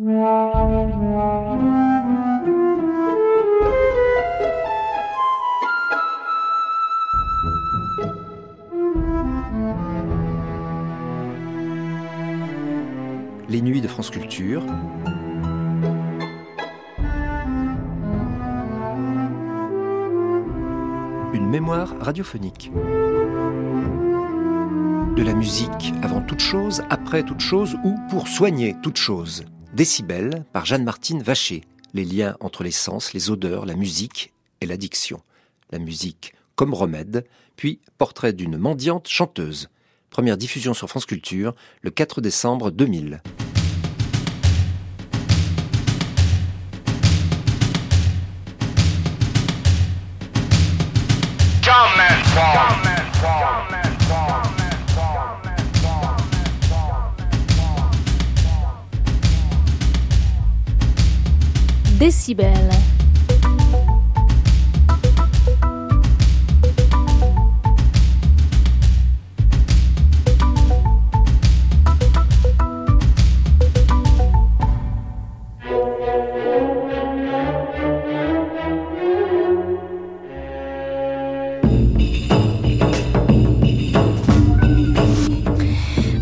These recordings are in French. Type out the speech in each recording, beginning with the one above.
Les nuits de France Culture. Une mémoire radiophonique. De la musique avant toute chose, après toute chose ou pour soigner toute chose. Décibel par Jeanne-Martine Vacher. Les liens entre les sens, les odeurs, la musique et l'addiction. La musique comme remède, puis portrait d'une mendiante chanteuse. Première diffusion sur France Culture le 4 décembre 2000. Décibel.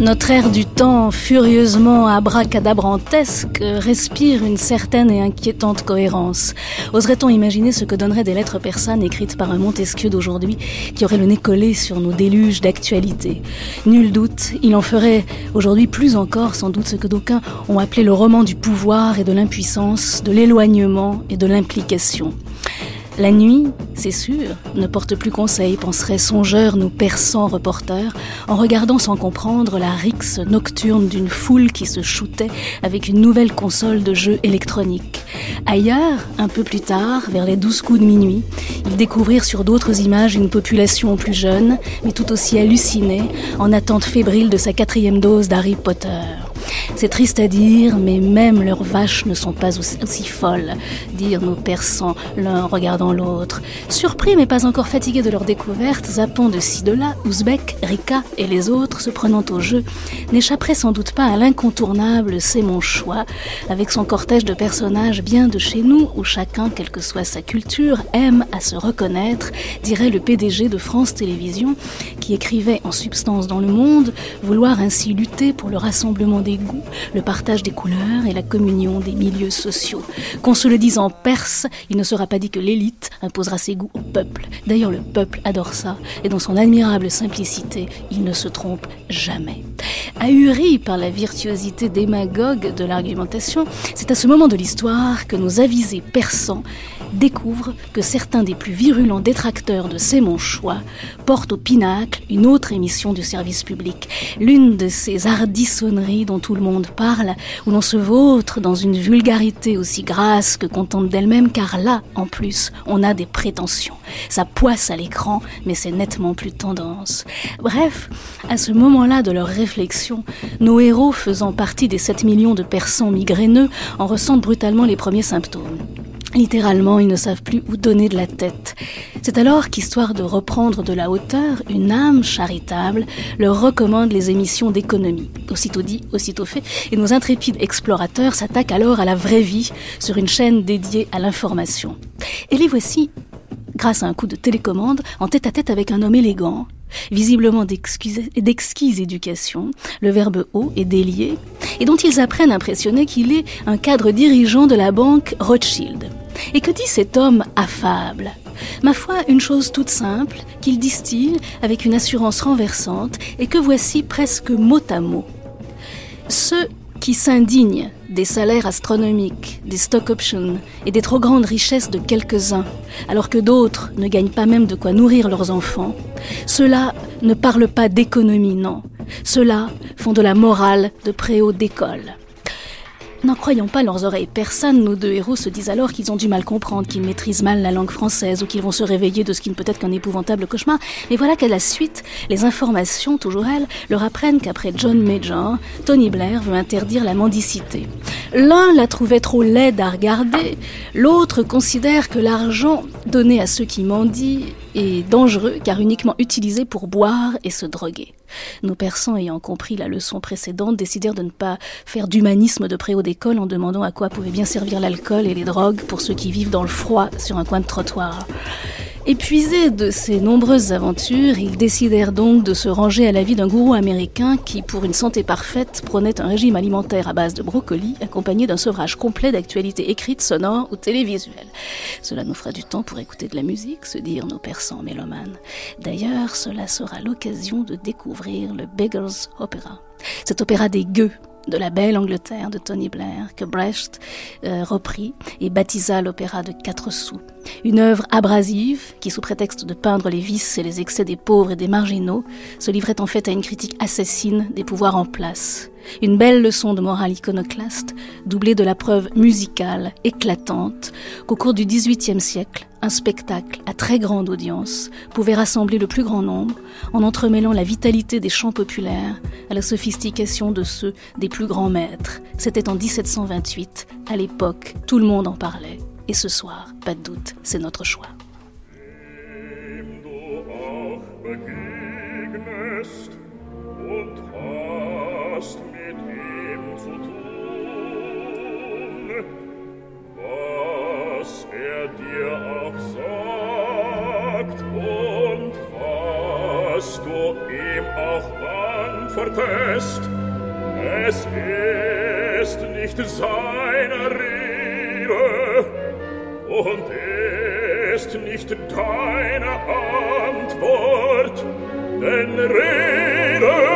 Notre ère du temps, furieusement abracadabrantesque, respire une certaine et inquiétante cohérence. Oserait-on imaginer ce que donneraient des lettres persanes écrites par un Montesquieu d'aujourd'hui qui aurait le nez collé sur nos déluges d'actualité? Nul doute, il en ferait aujourd'hui plus encore sans doute ce que d'aucuns ont appelé le roman du pouvoir et de l'impuissance, de l'éloignement et de l'implication. La nuit, c'est sûr, ne porte plus conseil, penseraient songeurs nos persans reporters, en regardant sans comprendre la rixe nocturne d'une foule qui se shootait avec une nouvelle console de jeux électroniques. Ailleurs, un peu plus tard, vers les douze coups de minuit, ils découvrirent sur d'autres images une population plus jeune, mais tout aussi hallucinée, en attente fébrile de sa quatrième dose d'Harry Potter. C'est triste à dire, mais même leurs vaches ne sont pas aussi, folles, dirent nos persans l'un regardant l'autre. Surpris mais pas encore fatigués de leur découverte, zappant de ci de là, Ouzbek, Rika et les autres se prenant au jeu, n'échapperaient sans doute pas à l'incontournable C'est mon choix, avec son cortège de personnages bien de chez nous, où chacun, quelle que soit sa culture, aime à se reconnaître, dirait le PDG de France Télévisions, qui écrivait en substance dans le monde, vouloir ainsi lutter pour le rassemblement des goûts, le partage des couleurs et la communion des milieux sociaux. Qu'on se le dise en perse, il ne sera pas dit que l'élite imposera ses goûts au peuple. D'ailleurs, le peuple adore ça, et dans son admirable simplicité, il ne se trompe jamais. Ahuri par la virtuosité démagogue de l'argumentation, c'est à ce moment de l'histoire que nos avisés persans découvrent que certains des plus virulents détracteurs de C'est mon choix portent au pinacle une autre émission du service public, l'une de ces hardissonneries dont tout le monde parle, où l'on se vautre dans une vulgarité aussi grasse que contente d'elle-même, car là, en plus, on a des prétentions. Ça poisse à l'écran, mais c'est nettement plus tendance. Bref, à ce moment-là de leur réflexion, nos héros faisant partie des 7 millions de persans migraineux en ressentent brutalement les premiers symptômes. Littéralement, ils ne savent plus où donner de la tête. C'est alors qu'histoire de reprendre de la hauteur, une âme charitable leur recommande les émissions d'économie. Aussitôt dit, aussitôt fait, et nos intrépides explorateurs s'attaquent alors à la vraie vie sur une chaîne dédiée à l'information. Et les voici, grâce à un coup de télécommande, en tête à tête avec un homme élégant, visiblement d'exquise éducation, le verbe haut est délié, et dont ils apprennent à impressionner qu'il est un cadre dirigeant de la banque Rothschild. Et que dit cet homme affable? Ma foi, une chose toute simple, qu'il distille avec une assurance renversante, et que voici presque mot à mot. Ceux qui s'indignent des salaires astronomiques, des stock options et des trop grandes richesses de quelques-uns, alors que d'autres ne gagnent pas même de quoi nourrir leurs enfants, ceux-là ne parlent pas d'économie, non. Ceux-là font de la morale de préau d'école. N'en croyant pas leurs oreilles persanes, nos deux héros se disent alors qu'ils ont du mal comprendre, qu'ils maîtrisent mal la langue française ou qu'ils vont se réveiller de ce qui ne peut être qu'un épouvantable cauchemar. Mais voilà qu'à la suite, les informations, toujours elles, leur apprennent qu'après John Major, Tony Blair veut interdire la mendicité. L'un la trouvait trop laide à regarder, l'autre considère que l'argent donné à ceux qui mendient et dangereux car uniquement utilisé pour boire et se droguer. Nos persans ayant compris la leçon précédente décidèrent de ne pas faire d'humanisme de préau d'école en demandant à quoi pouvait bien servir l'alcool et les drogues pour ceux qui vivent dans le froid sur un coin de trottoir. Épuisés de ces nombreuses aventures, ils décidèrent donc de se ranger à la vie d'un gourou américain qui, pour une santé parfaite, prônait un régime alimentaire à base de brocolis, accompagné d'un sevrage complet d'actualités écrites, sonores ou télévisuelles. Cela nous fera du temps pour écouter de la musique, se dirent nos persans mélomanes. D'ailleurs, cela sera l'occasion de découvrir le Beggar's Opera. Cet opéra des gueux de la belle Angleterre de Tony Blair que Brecht euh, reprit et baptisa l'opéra de quatre sous. Une œuvre abrasive qui, sous prétexte de peindre les vices et les excès des pauvres et des marginaux, se livrait en fait à une critique assassine des pouvoirs en place. Une belle leçon de morale iconoclaste, doublée de la preuve musicale éclatante qu'au cours du XVIIIe siècle, un spectacle à très grande audience pouvait rassembler le plus grand nombre en entremêlant la vitalité des chants populaires à la sophistication de ceux des plus grands maîtres. C'était en 1728, à l'époque, tout le monde en parlait. Et ce soir, pas de doute, c'est notre choix. er dir auch sagt und was du ihm auch antwortest, es ist nicht seine Rede und ist nicht deine Antwort, denn Rede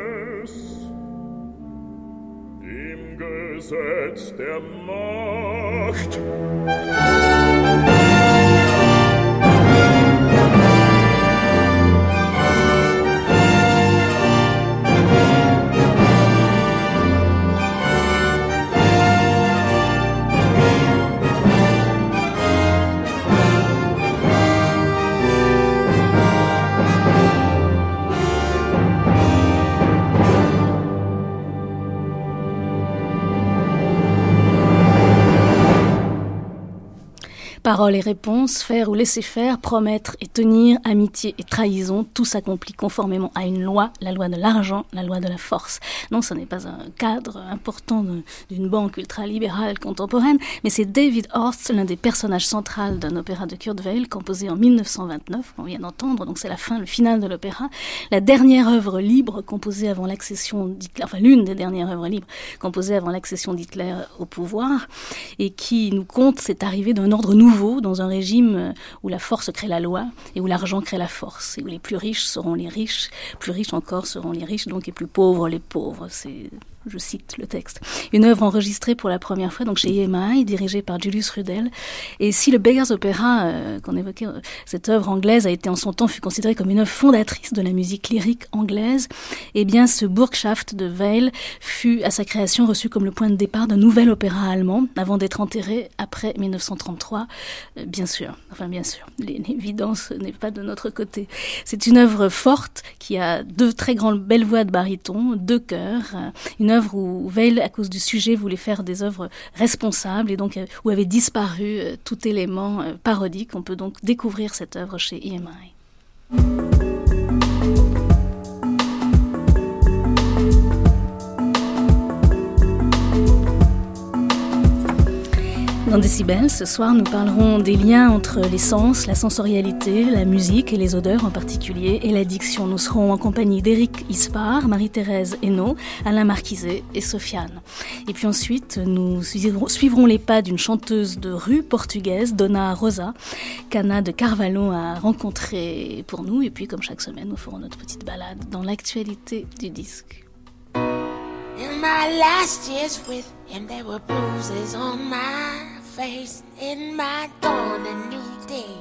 gesetz der macht. Paroles et réponses, faire ou laisser faire, promettre et tenir, amitié et trahison, tout s'accomplit conformément à une loi, la loi de l'argent, la loi de la force. Non, ce n'est pas un cadre important d'une banque ultralibérale contemporaine, mais c'est David Horst, l'un des personnages centraux d'un opéra de Kurt Weill, composé en 1929, qu'on vient d'entendre, donc c'est la fin, le final de l'opéra, la dernière œuvre libre composée avant l'accession d'Hitler, enfin l'une des dernières œuvres libres composées avant l'accession d'Hitler au pouvoir, et qui nous compte cette arrivée d'un ordre nouveau dans un régime euh, où la force crée la loi et où l'argent crée la force et où les plus riches seront les riches, plus riches encore seront les riches, donc et plus pauvres les pauvres. C'est je cite le texte, une œuvre enregistrée pour la première fois donc chez EMI, dirigée par Julius Rudel. Et si le Beggar's Opera, euh, qu'on évoquait, euh, cette œuvre anglaise a été en son temps fut considérée comme une œuvre fondatrice de la musique lyrique anglaise, eh bien ce Burgschaft de Weil fut à sa création reçu comme le point de départ d'un nouvel opéra allemand, avant d'être enterré après 1933, euh, bien sûr. Enfin bien sûr, l'évidence n'est pas de notre côté. C'est une œuvre forte qui a deux très grandes belles voix de baryton, deux chœurs, une œuvre où Veil, à cause du sujet, voulait faire des œuvres responsables et donc euh, où avait disparu euh, tout élément euh, parodique. On peut donc découvrir cette œuvre chez EMI. Dans Décibel, ce soir, nous parlerons des liens entre les sens, la sensorialité, la musique et les odeurs en particulier, et l'addiction. Nous serons en compagnie d'Éric Ispar, Marie-Thérèse Hainaut, Alain Marquiset et Sofiane. Et puis ensuite, nous suivrons les pas d'une chanteuse de rue portugaise, Donna Rosa, qu'Anna de Carvalho a rencontrée pour nous. Et puis, comme chaque semaine, nous ferons notre petite balade dans l'actualité du disque. Face. In my dawn, a new day,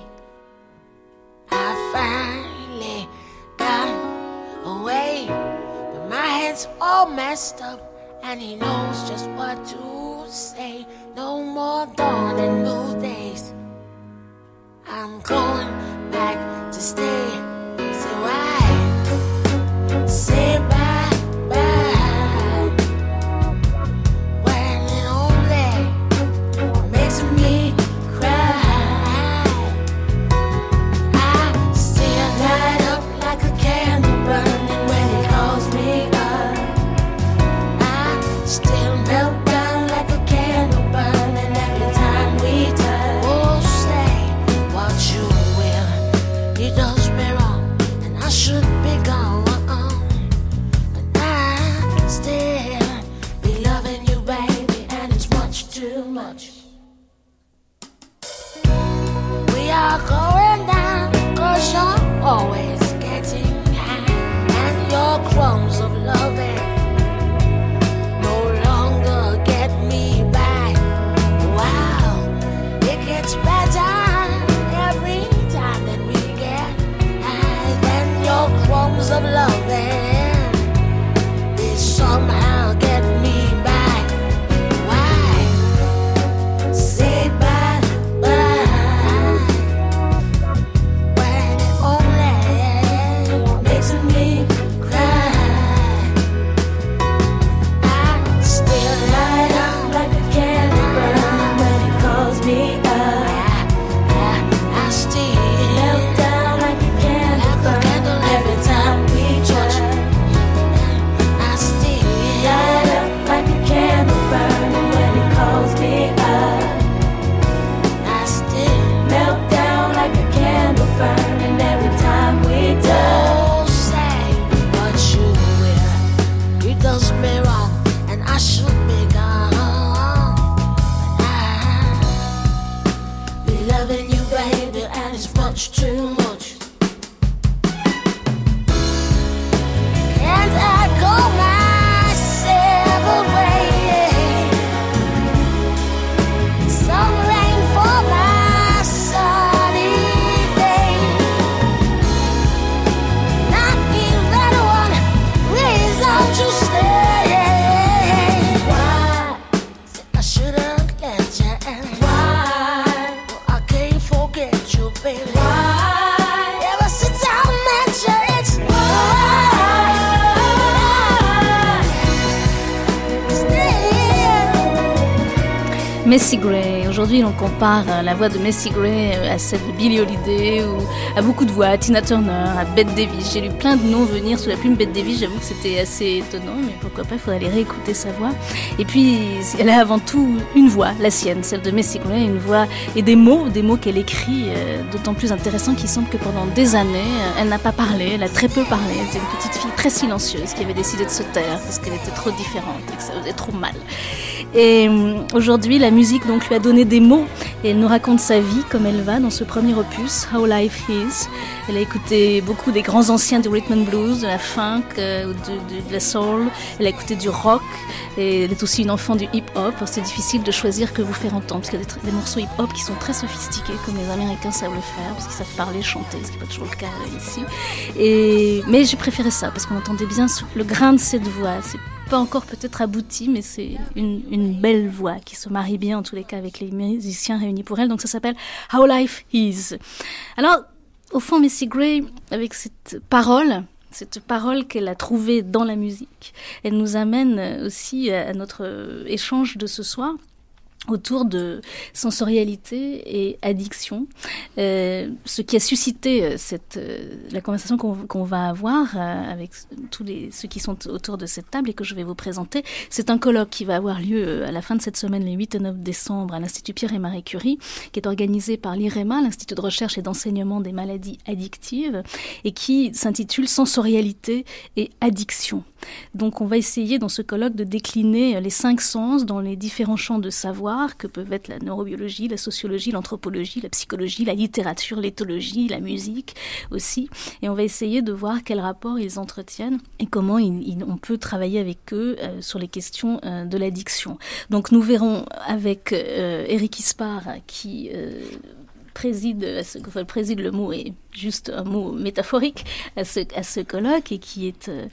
I finally got away. But my head's all messed up, and he knows just what to say. No more dawn and new days. I'm going back to stay. So I say bye On compare euh, la voix de Messi Gray euh, à celle de Billie Holiday ou à beaucoup de voix, à Tina Turner, à Bette Davis. J'ai lu plein de noms venir sous la plume Bette Davis. J'avoue que c'était assez étonnant, mais pourquoi pas, il faudrait aller réécouter sa voix. Et puis, elle a avant tout une voix, la sienne, celle de Messi Gray, une voix et des mots, des mots qu'elle écrit, euh, d'autant plus intéressants qu'il semble que pendant des années, elle n'a pas parlé, elle a très peu parlé. Elle était une petite fille très silencieuse qui avait décidé de se taire parce qu'elle était trop différente et que ça faisait trop mal. Et euh, aujourd'hui, la musique donc lui a donné des mots et elle nous raconte sa vie comme elle va dans ce premier opus, How Life Is. Elle a écouté beaucoup des grands anciens du rhythm and blues, de la funk, euh, de, la soul. Elle a écouté du rock et elle est aussi une enfant du hip-hop. C'est difficile de choisir que vous faire entendre parce qu'il y a des, morceaux hip-hop qui sont très sophistiqués comme les Américains savent le faire parce qu'ils savent parler, chanter, ce qui n'est pas toujours le cas euh, ici. Mais j'ai préféré ça parce qu'on entendait bien le grain de cette voix. Pas encore peut-être abouti, mais c'est une, une belle voix qui se marie bien en tous les cas avec les musiciens réunis pour elle. Donc ça s'appelle How Life Is. Alors, au fond, Missy Gray, avec cette parole, cette parole qu'elle a trouvée dans la musique, elle nous amène aussi à notre échange de ce soir autour de sensorialité et addiction, euh, ce qui a suscité euh, cette, euh, la conversation qu'on va avoir euh, avec tous ceux qui sont autour de cette table et que je vais vous présenter. C'est un colloque qui va avoir lieu à la fin de cette semaine, les 8 et 9 décembre, à l'Institut Pierre et Marie Curie, qui est organisé par l'IREMA, l'Institut de recherche et d'enseignement des maladies addictives, et qui s'intitule Sensorialité et addiction. Donc on va essayer dans ce colloque de décliner les cinq sens dans les différents champs de savoir que peuvent être la neurobiologie, la sociologie, l'anthropologie, la psychologie, la littérature, l'éthologie, la musique aussi. Et on va essayer de voir quel rapport ils entretiennent et comment on peut travailler avec eux euh, sur les questions euh, de l'addiction. Donc nous verrons avec euh, Eric Ispar qui préside, ce, préside le mot est juste un mot métaphorique à ce, à ce colloque et qui est euh,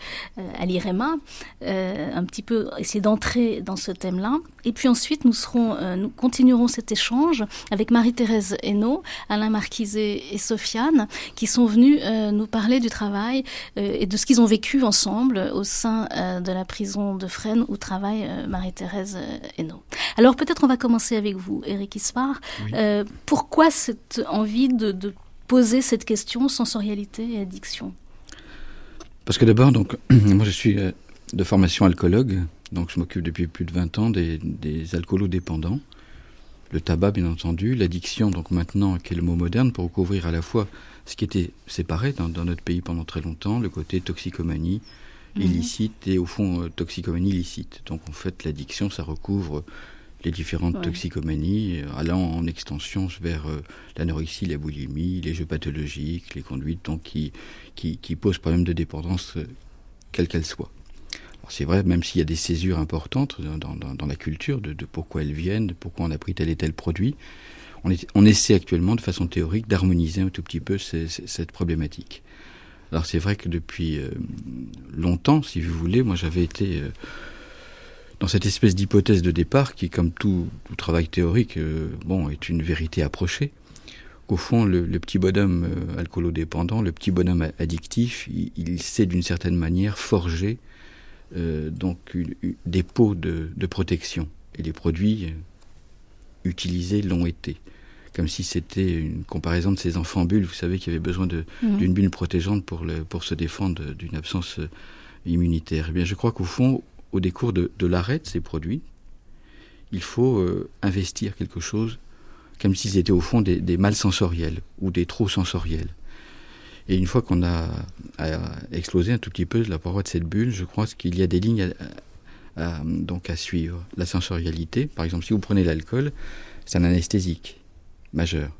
à l'IREMA, euh, un petit peu essayer d'entrer dans ce thème-là. Et puis ensuite, nous, serons, euh, nous continuerons cet échange avec Marie-Thérèse Hainaut, Alain Marquiset et Sofiane, qui sont venus nous parler du travail et de ce qu'ils ont vécu ensemble au sein de la prison de Fresnes où travaille Marie-Thérèse Hainaut. Alors peut-être on va commencer avec vous, Eric Ispar. pourquoi cette envie de, de poser cette question sensorialité et addiction Parce que d'abord, donc, moi je suis euh, de formation alcoologue, donc je m'occupe depuis plus de 20 ans des, des alcoolodépendants. Le tabac, bien entendu, l'addiction, donc maintenant, qui est le mot moderne, pour couvrir à la fois ce qui était séparé dans, notre pays pendant très longtemps, le côté toxicomanie mhm. illicite et au fond euh, toxicomanie illicite. Donc en fait, l'addiction, ça recouvre les différentes toxicomanies, euh, allant en extension vers euh, l'anorexie, la boulimie, les jeux pathologiques, les conduites donc, qui, qui, qui posent problème de dépendance, euh, quelle qu'elle soit. C'est vrai, même s'il y a des césures importantes dans, dans, dans la culture de, de, pourquoi elles viennent, de pourquoi on a pris tel et tel produit, on, est, on essaie actuellement de façon théorique d'harmoniser un tout petit peu cette problématique. Alors c'est vrai que depuis longtemps, si vous voulez, moi j'avais été dans cette espèce d'hypothèse de départ qui, comme tout, travail théorique, euh, bon, est une vérité approchée. Qu'au fond, le, petit bonhomme euh, alcoolodépendant, le petit bonhomme addictif, il, sait d'une certaine manière forger euh, donc des pots de, protection. Et les produits utilisés l'ont été. Comme si c'était une comparaison de ces enfants bulles, vous savez, qui avaient besoin mmh. d'une bulle protégeante pour, le, pour se défendre d'une absence immunitaire. Eh bien, je crois qu'au fond, au décours de, l'arrêt de ces produits, il faut euh, investir quelque chose comme s'ils étaient au fond des, des mal sensoriels ou des trop sensoriels. Et une fois qu'on a, explosé un tout petit peu la paroi de cette bulle, je crois qu'il y a des lignes à, donc à suivre. La sensorialité, par exemple, si vous prenez l'alcool, c'est un anesthésique majeur.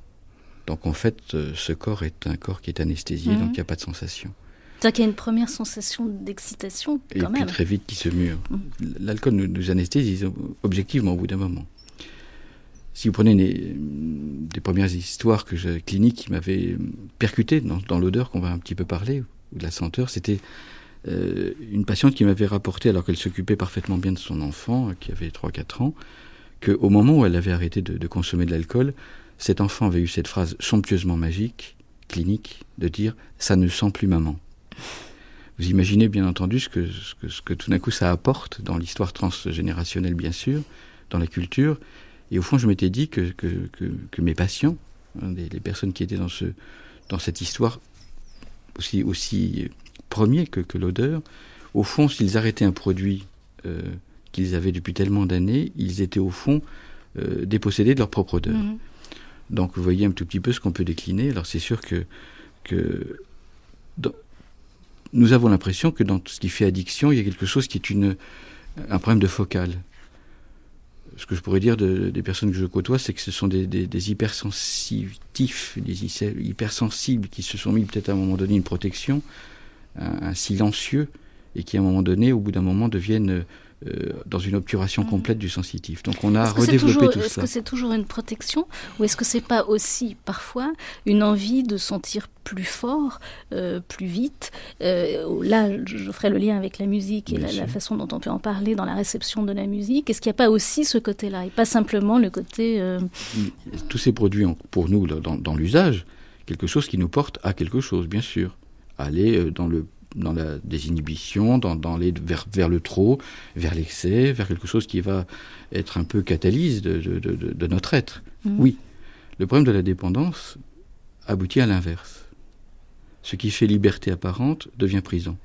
Donc en fait, euh, ce corps est un corps qui est anesthésié, mhm. donc il n'y a pas de sensation. C'est-à-dire qu'il y a une première sensation d'excitation, quand Et puis très vite qui se mure. Mm. L'alcool nous, anesthésie objectivement au bout d'un moment. Si vous prenez des premières histoires que cliniques qui m'avaient percuté dans, l'odeur qu'on va un petit peu parler, ou de la senteur, c'était euh, une patiente qui m'avait rapporté, alors qu'elle s'occupait parfaitement bien de son enfant, qui avait 3-4 ans, qu'au moment où elle avait arrêté de, de consommer de l'alcool, cet enfant avait eu cette phrase somptueusement magique, clinique, de dire ⁇ ça ne sent plus maman ⁇ vous imaginez bien entendu ce que, ce que, tout d'un coup ça apporte dans l'histoire transgénérationnelle, bien sûr, dans la culture. Et au fond, je m'étais dit que, que, mes patients, hein, les, personnes qui étaient dans, ce, dans cette histoire aussi, aussi premier que, l'odeur, au fond, s'ils arrêtaient un produit euh, qu'ils avaient depuis tellement d'années, ils étaient au fond euh, dépossédés de leur propre odeur. Mmh. Donc vous voyez un tout petit peu ce qu'on peut décliner. Alors c'est sûr que, que nous avons l'impression que dans ce qui fait addiction, il y a quelque chose qui est une, un problème de focal. Ce que je pourrais dire des personnes que je côtoie, c'est que ce sont des, des, hypersensitifs, des hypersensibles qui se sont mis peut-être à un moment donné une protection, un, silencieux, et qui à un moment donné, au bout d'un moment, deviennent euh, dans une obturation mmh. complète du sensitif. Donc on a redéveloppé tout ça. Est-ce que c'est toujours une protection ou est-ce que c'est pas aussi parfois une envie de sentir plus fort, euh, plus vite? Euh, Là, je ferai le lien avec la musique et la, façon dont on peut en parler dans la réception de la musique. Est-ce qu'il n'y a pas aussi ce côté-là et pas simplement le côté... Tous ces produits, pour nous, dans, dans l'usage, quelque chose qui nous porte à quelque chose, bien sûr. Aller dans le dans la désinhibition, dans, dans les, vers, le trop, vers l'excès, vers quelque chose qui va être un peu catalyse de, de, notre être. Mmh. Oui, le problème de la dépendance aboutit à l'inverse. Ce qui fait liberté apparente devient prison,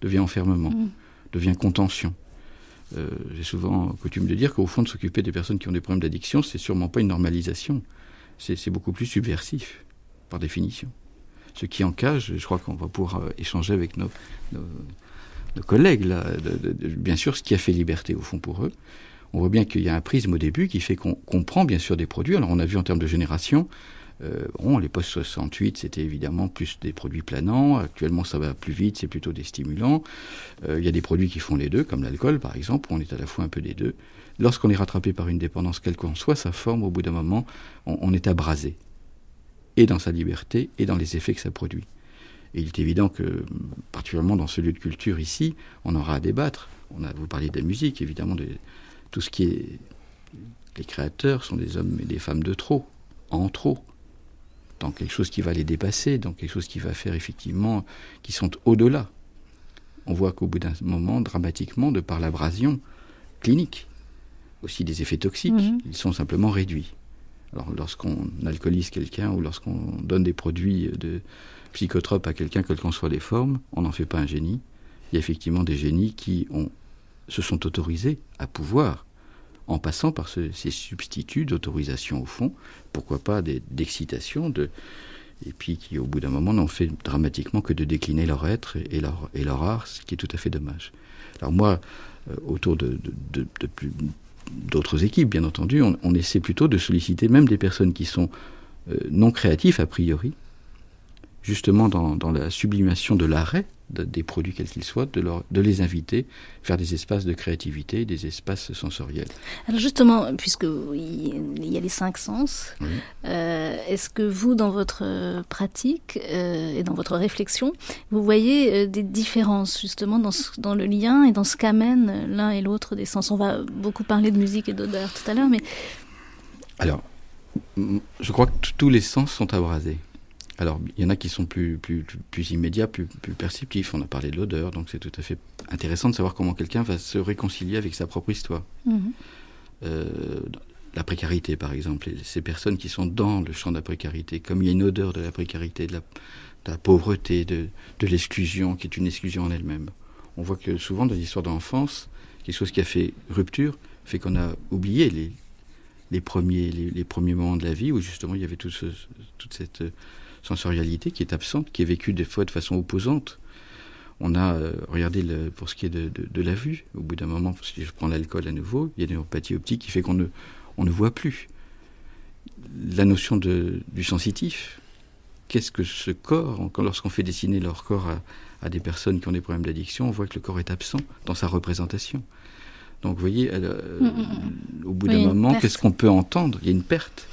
devient enfermement, mmh. devient contention. Euh, j'ai souvent coutume de dire qu'au fond, de s'occuper des personnes qui ont des problèmes d'addiction, c'est sûrement pas une normalisation. C'est beaucoup plus subversif, par définition ce qui en cage. Je crois qu'on va pouvoir euh, échanger avec nos, collègues, bien sûr, ce qui a fait liberté au fond pour eux. On voit bien qu'il y a un prisme au début qui fait qu'on comprend bien sûr des produits. Alors on a vu en termes de génération, euh, bon, les postes 68, c'était évidemment plus des produits planants. Actuellement, ça va plus vite, c'est plutôt des stimulants. Euh, il y a des produits qui font les deux, comme l'alcool, par exemple, où on est à la fois un peu des deux. Lorsqu'on est rattrapé par une dépendance, quelle qu'en soit sa forme, au bout d'un moment, on, est abrasé. Et dans sa liberté, et dans les effets que ça produit. Et il est évident que, particulièrement dans ce lieu de culture ici, on aura à débattre. On a, vous parlez de la musique, évidemment, de, tout ce qui est. Les créateurs sont des hommes et des femmes de trop, en trop dans quelque chose qui va les dépasser, dans quelque chose qui va faire effectivement, qui sont au-delà. On voit qu'au bout d'un moment, dramatiquement, de par l'abrasion clinique, aussi des effets toxiques, mmh. ils sont simplement réduits. Alors lorsqu'on alcoolise quelqu'un ou lorsqu'on donne des produits de psychotropes à quelqu'un, quelles qu'en soient les formes, on n'en fait pas un génie. Il y a effectivement des génies qui se sont autorisés à pouvoir en passant par ce, ces substituts d'autorisation au fond, pourquoi pas d'excitation, de, et puis qui au bout d'un moment n'ont fait dramatiquement que de décliner leur être et leur, et leur art, ce qui est tout à fait dommage. Alors moi, euh, autour de, de, de, de d'autres équipes, bien entendu, on, essaie plutôt de solliciter même des personnes qui sont euh, non créatifs a priori, justement dans la sublimation de l'arrêt de, des produits quels qu'ils soient, de, leur, de les inviter vers des espaces de créativité, des espaces sensoriels. Alors justement, puisque il y a les cinq sens, oui. euh, est-ce que vous, dans votre pratique euh, et dans votre réflexion, vous voyez euh, des différences justement dans, ce, dans le lien et dans ce qu'amènent l'un et l'autre des sens? On va beaucoup parler de musique et d'odeur tout à l'heure, mais... Alors, je crois que tous les sens sont abrasés. Alors, il y en a qui sont plus, plus, plus immédiats, plus, plus perceptifs. On a parlé de l'odeur, donc c'est tout à fait intéressant de savoir comment quelqu'un va se réconcilier avec sa propre histoire. -hmm. euh, la précarité, par exemple, ces personnes qui sont dans le champ de la précarité, comme il y a une odeur de la précarité, de la, de la pauvreté, de, de l'exclusion, qui est une exclusion en elle-même. On voit que souvent dans l'histoire de l'enfance, quelque chose qui a fait rupture, fait qu'on a oublié les, les, premiers, les, les, premiers moments de la vie où justement il y avait tout ce, toute cette sensorialité qui est absente, qui est vécue des fois de façon opposante. On a, euh, regardez, le, pour ce qui est de, de, de la vue, au bout d'un moment, si je prends l'alcool à nouveau, il y a une empathie optique qui fait qu'on ne, on ne voit plus. La notion de, du sensitif, qu'est-ce que ce corps, lorsqu'on fait dessiner leur corps à, à, des personnes qui ont des problèmes d'addiction, on voit que le corps est absent dans sa représentation. Donc vous voyez, elle, euh, mmh, au bout oui, d'un moment, qu'est-ce qu'on peut entendre? Il y a une perte.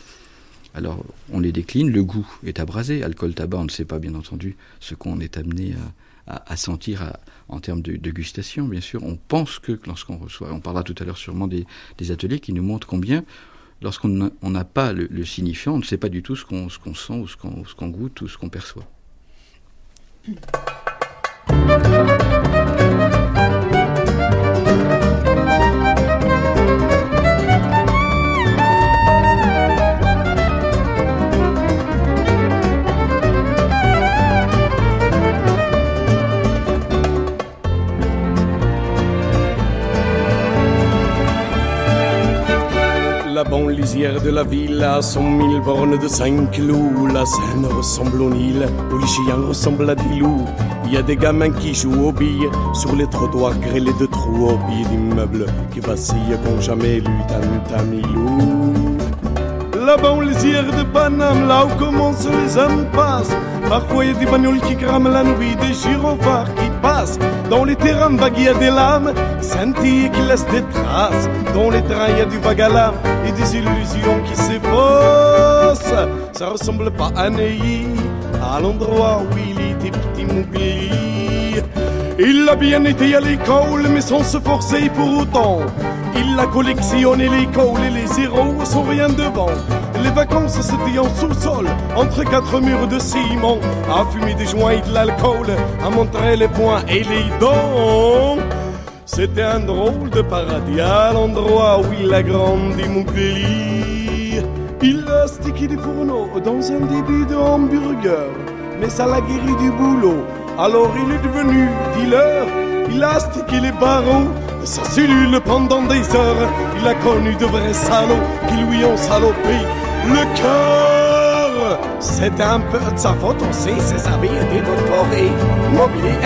Alors, on les décline, le goût est abrasé. Alcool, tabac, on ne sait pas, bien entendu, ce qu'on est amené à, à, sentir en termes de, gustation, bien sûr. On pense que lorsqu'on reçoit, on parlera tout à l'heure sûrement des, ateliers qui nous montrent combien, lorsqu'on n'a pas le, signifiant, on ne sait pas du tout ce qu'on qu sent ou ce qu'on qu goûte ou ce qu'on perçoit. Lisière de la ville à mille bornes de cinq clous. La Seine ressemble au Nil, où les chiens ressemblent à des loups. Il y a des gamins qui jouent aux billes sur les trottoirs grêlés de trous au pied d'immeubles qui vacillent qu'ont jamais lu Tantamilou. La bonne lisière de Paname, là où commencent les impasses. Parfois il y a des bagnoles qui crament la nuit, des gyrophares qui passent. Dans les terrains vagues, il y a des lames, scintillées qui laissent des traces. Dans les trains, il y a du vague à l'âme et des illusions qui s'effacent. Ça ressemble pas à Neuilly, à l'endroit où il était petit mobilier. Il a bien été à l'école, mais sans se forcer pour autant. Il a collectionné l'école et les zéros sans rien devant. Les vacances c'était en sous-sol, entre quatre murs de ciment, à fumer des joints et de l'alcool, à montrer les poings et les dents. C'était un drôle de paradis à l'endroit où il a grandi Montpellier. Il a stické des fourneaux dans un début de hamburger, mais ça l'a guéri du boulot. Alors il est devenu dealer. Il a stické les barreaux de sa cellule pendant des heures. Il a connu de vrais salauds qui lui ont salopé le cœur. C'est un peu de sa faute aussi, ses amis étaient doctorés. Mobilier.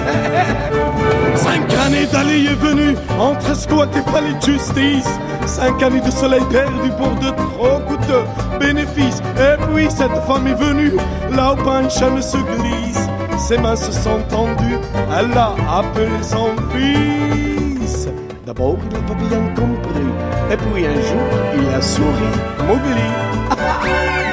Cinq ans L'allée est venue entre squat et palais de justice. Cinq années de soleil perdu pour de trop coûteux bénéfices. Et puis cette femme est venue là où Pincham se glisse. Ses mains se sont tendues, elle a appelé son fils. D'abord, il n'a pas bien compris. Et puis un jour, il a souri, Mowgli.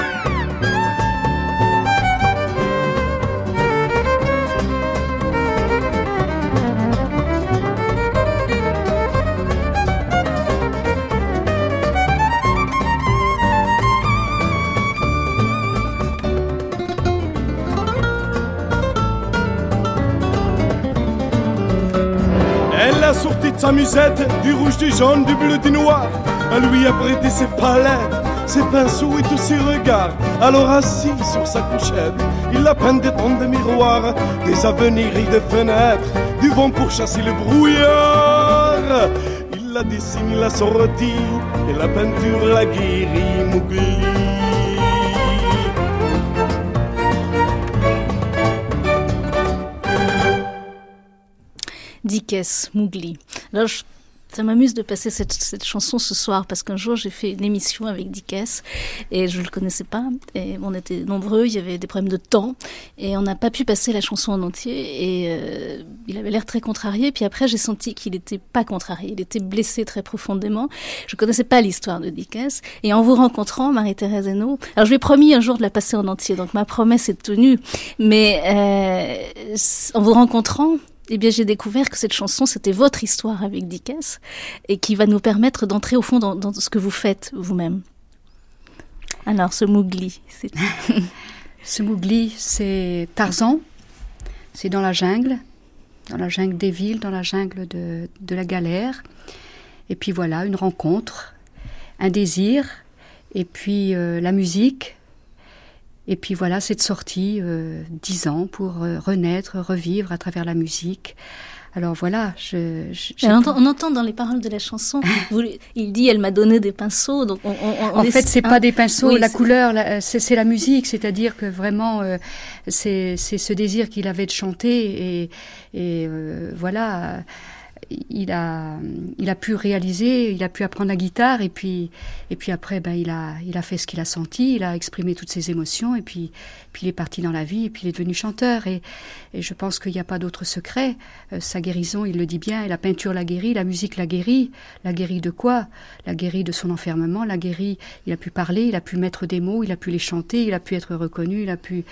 sa musette du rouge, du jaune, du bleu, du noir. Elle lui a prêté ses palettes, ses pinceaux et tous ses regards. Alors assis sur sa couchette, il a peint des tons de miroirs, des avenirs et des fenêtres, du vent pour chasser le brouillard. Il a dessiné la sortie et la peinture la guérit. Dickès, Mowgli. Alors, ça m'amuse de passer cette, cette chanson ce soir parce qu'un jour j'ai fait une émission avec Dickès et je le connaissais pas et on était nombreux, il y avait des problèmes de temps et on n'a pas pu passer la chanson en entier et euh, il avait l'air très contrarié puis après j'ai senti qu'il était pas contrarié, il était blessé très profondément. Je connaissais pas l'histoire de Dickès et en vous rencontrant Marie-Thérèse Hainaut, alors je lui ai promis un jour de la passer en entier donc ma promesse est tenue mais euh, en vous rencontrant eh bien, j'ai découvert que cette chanson, c'était votre histoire avec Dickens et qui va nous permettre d'entrer au fond dans, dans ce que vous faites vous-même. Alors, ce Mowgli, c'est Ce Mowgli, c'est Tarzan. C'est dans la jungle, dans la jungle des villes, dans la jungle de, de la galère. Et puis voilà, une rencontre, un désir, et puis euh, la musique. Et puis voilà, cette sortie, euh, dix ans pour euh, renaître, revivre à travers la musique. Alors voilà, je. je- on, entend, on entend dans les paroles de la chanson, vous- il dit, elle m'a donné des pinceaux. Donc on, on- on En fait, c'est hein, pas des pinceaux, oui, la couleur, c'est la musique, c'est-à-dire que vraiment, euh, c'est c'est ce désir qu'il avait de chanter et, et euh, voilà, il a il a pu réaliser, il a pu apprendre la guitare et puis et puis après, ben il a il a fait ce qu'il a senti, il a exprimé toutes ses émotions et puis puis il est parti dans la vie et puis il est devenu chanteur et et je pense qu'il n'y a pas d'autre secret. Euh, sa guérison, il le dit bien, et la peinture l'a guéri, la musique l'a guéri. La guéri de quoi? La guéri de son enfermement, la guéri, il a pu parler, il a pu mettre des mots, il a pu les chanter, il a pu être reconnu, il a pu...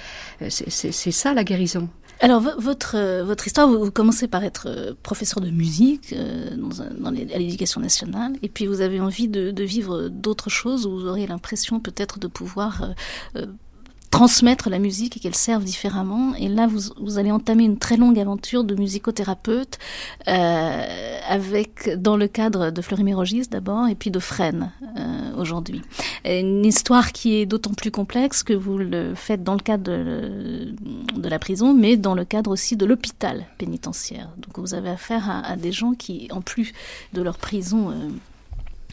euh, c'est- ça la guérison. Alors, vo- votre, euh, votre histoire, vous, vous commencez par être euh, professeur de musique euh, dans dans les- à l'éducation nationale, et puis vous avez envie de, de vivre d'autres choses, où vous aurez l'impression peut-être de pouvoir euh, euh, transmettre la musique et qu'elle serve différemment. Et là, vous, vous allez entamer une très longue aventure de musicothérapeute, euh, avec, dans le cadre de Fleury Mérogis d'abord, et puis de Fresnes euh, aujourd'hui. Une histoire qui est d'autant plus complexe que vous le faites dans le cadre de, de la prison, mais dans le cadre aussi de l'hôpital pénitentiaire. Donc vous avez affaire à, à des gens qui, en plus de leur prison euh,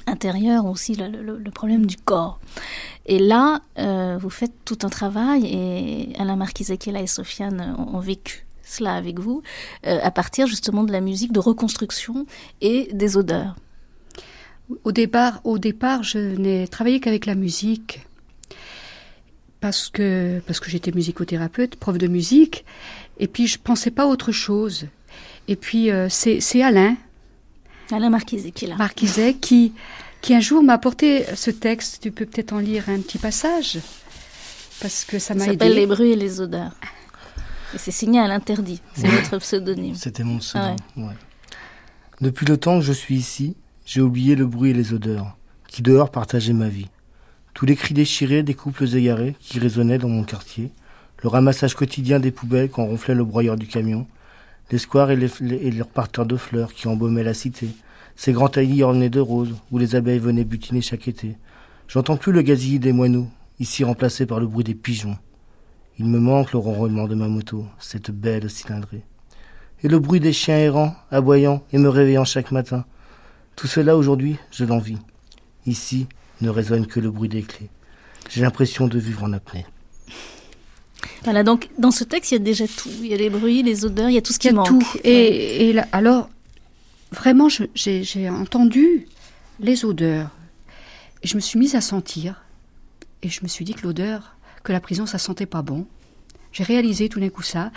intérieure, aussi le, problème du corps. Et là, euh, vous faites tout un travail, et Alain Marquis-Aquila et Sofiane ont, vécu cela avec vous, euh, à partir justement de la musique de reconstruction et des odeurs. Au départ, au départ je n'ai travaillé qu'avec la musique. Parce que, parce que j'étais musicothérapeute, prof de musique, et puis je pensais pas à autre chose. Et puis euh, c'est c'est Alain, Alain Marquis-Aquila. Marquiset qui, qui un jour m'a apporté ce texte. Tu peux peut-être en lire un petit passage parce que ça m'a s'appelle aidé. Les bruits et les odeurs. Et c'est signé à l'interdit. C'est votre pseudonyme. C'était mon pseudo. Ah ouais. Depuis le temps que je suis ici, j'ai oublié le bruit et les odeurs, qui dehors partageaient ma vie. Tous les cris déchirés des couples égarés qui résonnaient dans mon quartier, le ramassage quotidien des poubelles quand ronflait le broyeur du camion, les squares et, leurs parterres de fleurs qui embaumaient la cité, ces grands taillis ornés de roses où les abeilles venaient butiner chaque été. J'entends plus le gazillis des moineaux, ici remplacé par le bruit des pigeons. Il me manque le ronronnement de ma moto, cette belle cylindrée et le bruit des chiens errants, aboyant et me réveillant chaque matin. Tout cela aujourd'hui, je l'envie. Ici ne résonne que le bruit des clés. J'ai l'impression de vivre en apnée. Voilà, donc dans ce texte, il y a déjà tout. Il y a les bruits, les odeurs, il y a tout ce Il qui y a manque. tout. Et, et là- alors, vraiment, j'ai j'ai entendu les odeurs. Et je me suis mise à sentir. Et je me suis dit que l'odeur, que la prison, ça sentait pas bon. J'ai réalisé tout d'un coup ça.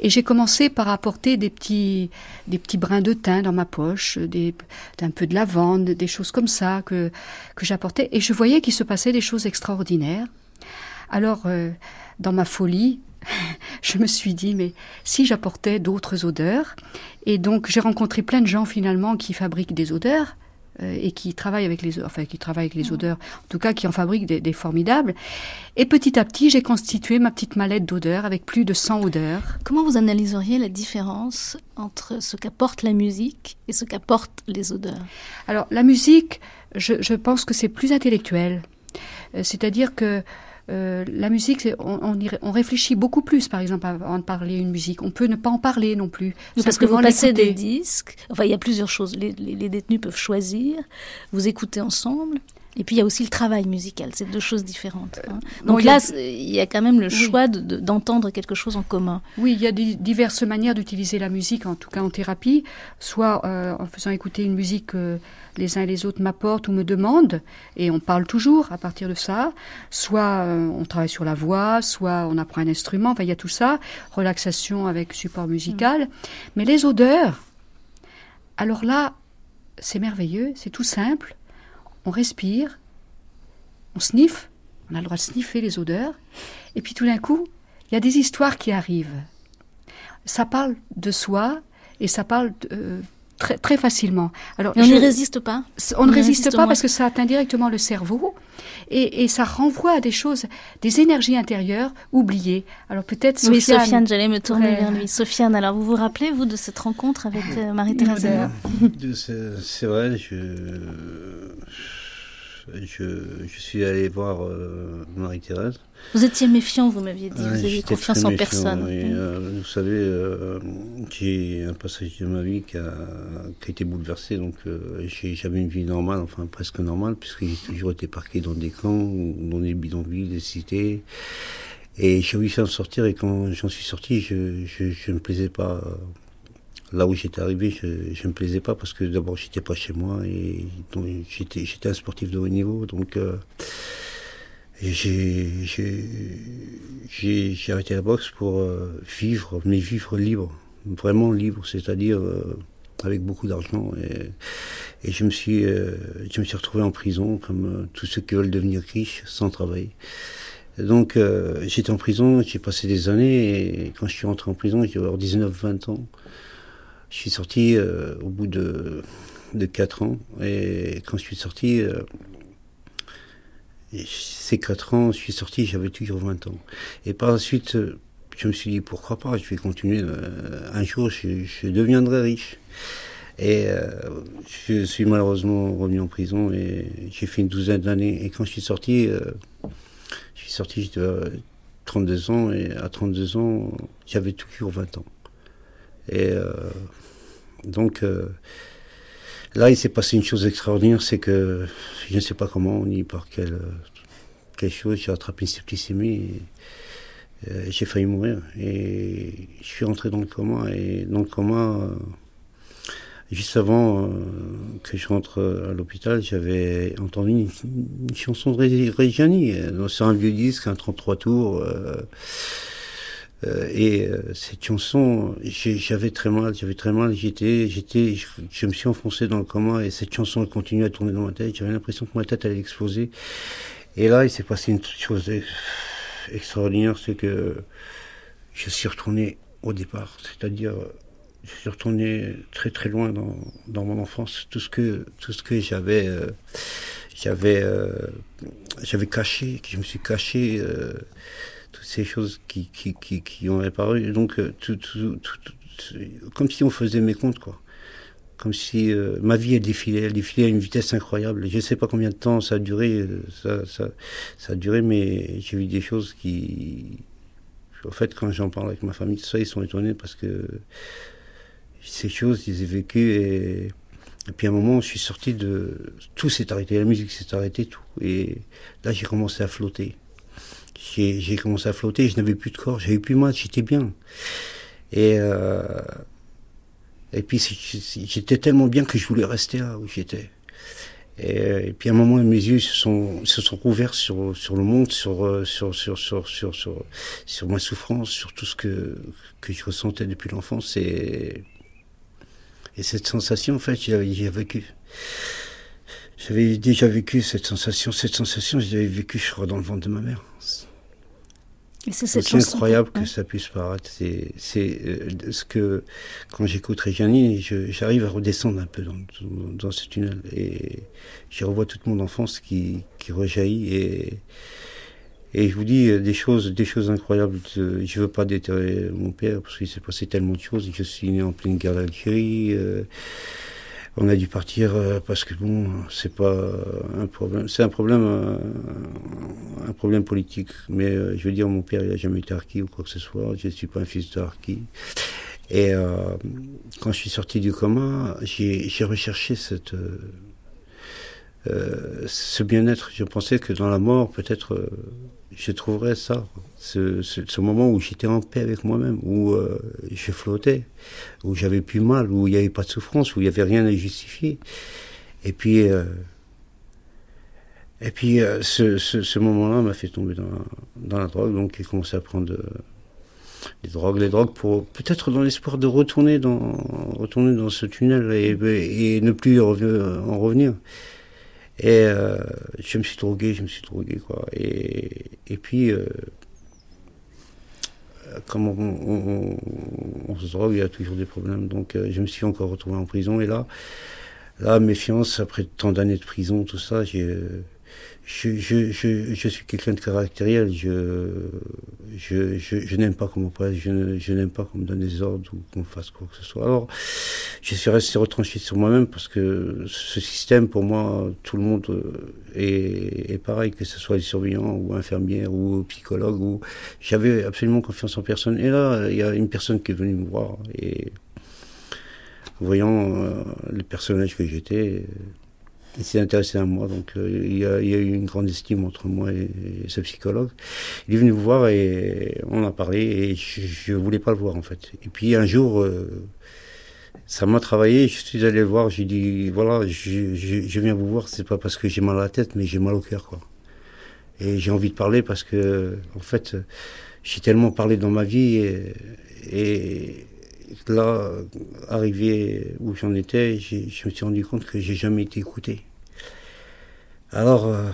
Et j'ai commencé par apporter des petits, des petits brins de thym dans ma poche, des, un peu de lavande, des choses comme ça que, que j'apportais. Et je voyais qu'il se passait des choses extraordinaires. Alors, euh, dans ma folie, je me suis dit, mais si j'apportais d'autres odeurs, et donc j'ai rencontré plein de gens finalement qui fabriquent des odeurs euh, et qui travaillent avec les, enfin qui travaillent avec les odeurs, en tout cas qui en fabriquent des, des formidables. Et petit à petit, j'ai constitué ma petite mallette d'odeurs avec plus de 100 odeurs. Comment vous analyseriez la différence entre ce qu'apporte la musique et ce qu'apportent les odeurs? Alors la musique, je, je pense que c'est plus intellectuel. Euh, C'est-à-dire que euh, la musique, on, on, y ré- on réfléchit beaucoup plus, par exemple, avant de parler une musique. On peut ne pas en parler non plus. Oui, Parce que vous passez des disques, enfin il y a plusieurs choses. Les, les- les détenus peuvent choisir, vous écoutez ensemble, et puis il y a aussi le travail musical, c'est deux choses différentes. hein. bon, Donc il y a- là, il y a quand même le Oui. choix de- de- d'entendre quelque chose en commun. Oui, il y a des, diverses manières d'utiliser la musique, en tout cas en thérapie, soit euh, en faisant écouter une musique que les uns et les autres m'apportent ou me demandent, et on parle toujours à partir de ça, soit euh, on travaille sur la voix, soit on apprend un instrument, enfin il y a tout ça, relaxation avec support musical, mais les odeurs, alors là, c'est merveilleux, c'est tout simple, on respire, on sniffe, on a le droit de sniffer les odeurs, et puis tout d'un coup, il y a des histoires qui arrivent. Ça parle de soi et ça parle de- euh, très, très facilement. Alors, Mais on n'y résiste pas on ne on résiste résiste pas moins. parce que ça atteint directement le cerveau et, et ça renvoie à des choses, des énergies intérieures oubliées. Alors peut-être Oui, Sofiane. Sofiane, j'allais me tourner vers lui. Sofiane, alors vous vous rappelez, vous, de cette rencontre avec euh, Marie-Thérèse c'est vrai, je, je, je suis allé voir euh, Marie-Thérèse. Vous étiez méfiant, vous m'aviez dit, vous aviez confiance en méfiant, personne. et, euh, vous savez, euh, j'ai un passage de ma vie qui a, qui a été bouleversé. Donc, euh, j'ai- j'avais une vie normale, enfin presque normale, puisque j'ai toujours été parqué dans des camps, ou dans des bidonvilles, des cités. Et j'ai réussi à en sortir. Et quand j'en suis sorti, je, je me plaisais pas. Là où j'étais arrivé, je, je me plaisais pas parce que d'abord j'étais pas chez moi et j'étais un sportif de haut niveau. Donc euh, j'ai arrêté la boxe pour euh, vivre, mais vivre libre, vraiment libre, c'est-à-dire euh, avec beaucoup d'argent. Et, et je me suis euh, je me suis retrouvé en prison comme euh, tous ceux qui veulent devenir riches sans travailler. Donc euh, j'étais en prison, j'ai passé des années et quand je suis rentré en prison, j'avais avoir 19-20 ans. Je suis sorti euh, au bout de, de 4 ans et quand je suis sorti, euh, ces 4 ans, je suis sorti, j'avais toujours 20 ans. Et par la suite, euh, je me suis dit pourquoi pas, je vais continuer. euh, un jour, je, je deviendrai riche. Et euh, je suis malheureusement revenu en prison et j'ai fait une douzaine d'années. Et quand je suis sorti, euh, je suis sorti, j'étais à 32 ans et à 32 ans, j'avais toujours 20 ans. Et euh, donc euh, là, il s'est passé une chose extraordinaire, c'est que je ne sais pas comment, ni par quelle, quelle chose, j'ai attrapé une septicémie euh, j'ai failli mourir. Et je suis rentré dans le coma et dans le coma, euh, juste avant euh, que je rentre à l'hôpital, j'avais entendu une, chanson de Reggiani sur un vieux disque, un 33 tours. Euh, euh, et euh, cette chanson, j'avais très mal, j'avais très mal, j'étais, j'étais, je, me suis enfoncé dans le coma et cette chanson elle continuait à tourner dans ma tête. J'avais l'impression que ma tête allait exploser. Et là, il s'est passé une chose ex- extraordinaire, c'est que je suis retourné au départ, c'est-à-dire euh, je suis retourné très très loin dans, dans mon enfance, tout ce que tout ce que j'avais euh, j'avais euh, j'avais caché, que je me suis caché. Toutes ces choses qui, ont apparu. Donc, euh, comme si on faisait mes comptes, quoi. Comme si euh, ma vie, elle défilait, elle défilait à une vitesse incroyable. Je ne sais pas combien de temps ça a duré, euh, ça, a duré, mais j'ai vu des choses qui... En fait, quand j'en parle avec ma famille, ça, ils sont étonnés parce que ces choses, ils les vécues. Et puis à un moment, je suis sorti de... Tout s'est arrêté, la musique s'est arrêtée, tout. Et là, j'ai commencé à flotter j'ai j'ai commencé à flotter, je n'avais plus de corps, j'avais plus mal, j'étais bien. Et, euh, Et puis j'étais tellement bien que je voulais rester là où j'étais. Et, puis à un moment, mes yeux se sont, se sont ouverts sur, sur le monde, sur, euh, sur, sur, sur, sur, sur, sur ma souffrance, sur tout ce que, que je ressentais depuis l'enfance. Et, et cette sensation, en fait, j'y avais, j'y ai vécu. J'avais déjà vécu cette sensation. Cette sensation, je l'avais vécue, je crois, dans le ventre de ma mère. C'est incroyable que ça puisse paraître. C'est, euh, ce que quand j'écoute Reggiani, je- j'arrive à redescendre un peu dans, dans, ce tunnel et je revois toute mon enfance qui, qui rejaillit et et je vous dis euh, des choses, des choses incroyables. de- Je veux pas déterrer mon père parce qu'il s'est passé tellement de choses. Je suis né en pleine guerre d'Algérie. euh, on a dû partir euh, parce que bon, c'est pas un problème. C'est un problème, euh, un problème politique. Mais euh, je veux dire, mon père, il a jamais été harki ou quoi que ce soit. Je suis pas un fils de harki. Et euh, quand je suis sorti du coma, j'ai recherché cette euh, euh, ce bien-être. Je pensais que dans la mort, peut-être, euh, je trouverais ça, ce, moment où j'étais en paix avec moi-même, où euh, je flottais, où j'avais plus mal, où il n'y avait pas de souffrance, où il n'y avait rien à justifier. Et puis, euh, et puis euh, ce, moment-là m'a fait tomber dans, la drogue, donc j'ai commencé à prendre les drogues, les drogues pour peut-être dans l'espoir de retourner dans, ce tunnel et, et ne plus en revenir- en revenir. Et je me suis drogué, je me suis drogué, quoi. Et, et puis, comme on, on- on- se drogue, il y a toujours des problèmes. Donc, euh, je me suis encore retrouvé en prison. Et là, là, méfiance, après tant d'années de prison, tout ça, j'ai, je, je, je, je suis quelqu'un de caractériel. Je, je, je, n'aime pas qu'on me je, je n'aime pas qu'on me donne des ordres ou qu'on fasse quoi que ce soit. Alors, je suis resté retranché sur moi-même parce que ce système, pour moi, tout le monde euh, est, est pareil, que ce soit les surveillants ou infirmières ou psychologues. Ou... J'avais absolument confiance en personne. Et là, il y a une personne qui est venue me voir et voyant euh, le personnage que j'étais, il s'est intéressé à moi. Donc euh, il, y a, il y a eu une grande estime entre moi et, et ce psychologue. Il est venu me voir et on a parlé et je ne voulais pas le voir en fait. Et puis un jour... euh, ça m'a travaillé, je suis allé le voir, j'ai dit, voilà, je, je, je viens vous voir, c'est pas parce que j'ai mal à la tête, mais j'ai mal au cœur, quoi. Et j'ai envie de parler parce que, en fait, j'ai tellement parlé dans ma vie et, et là, arrivé où j'en étais, je me suis rendu compte que j'ai jamais été écouté. Alors, euh,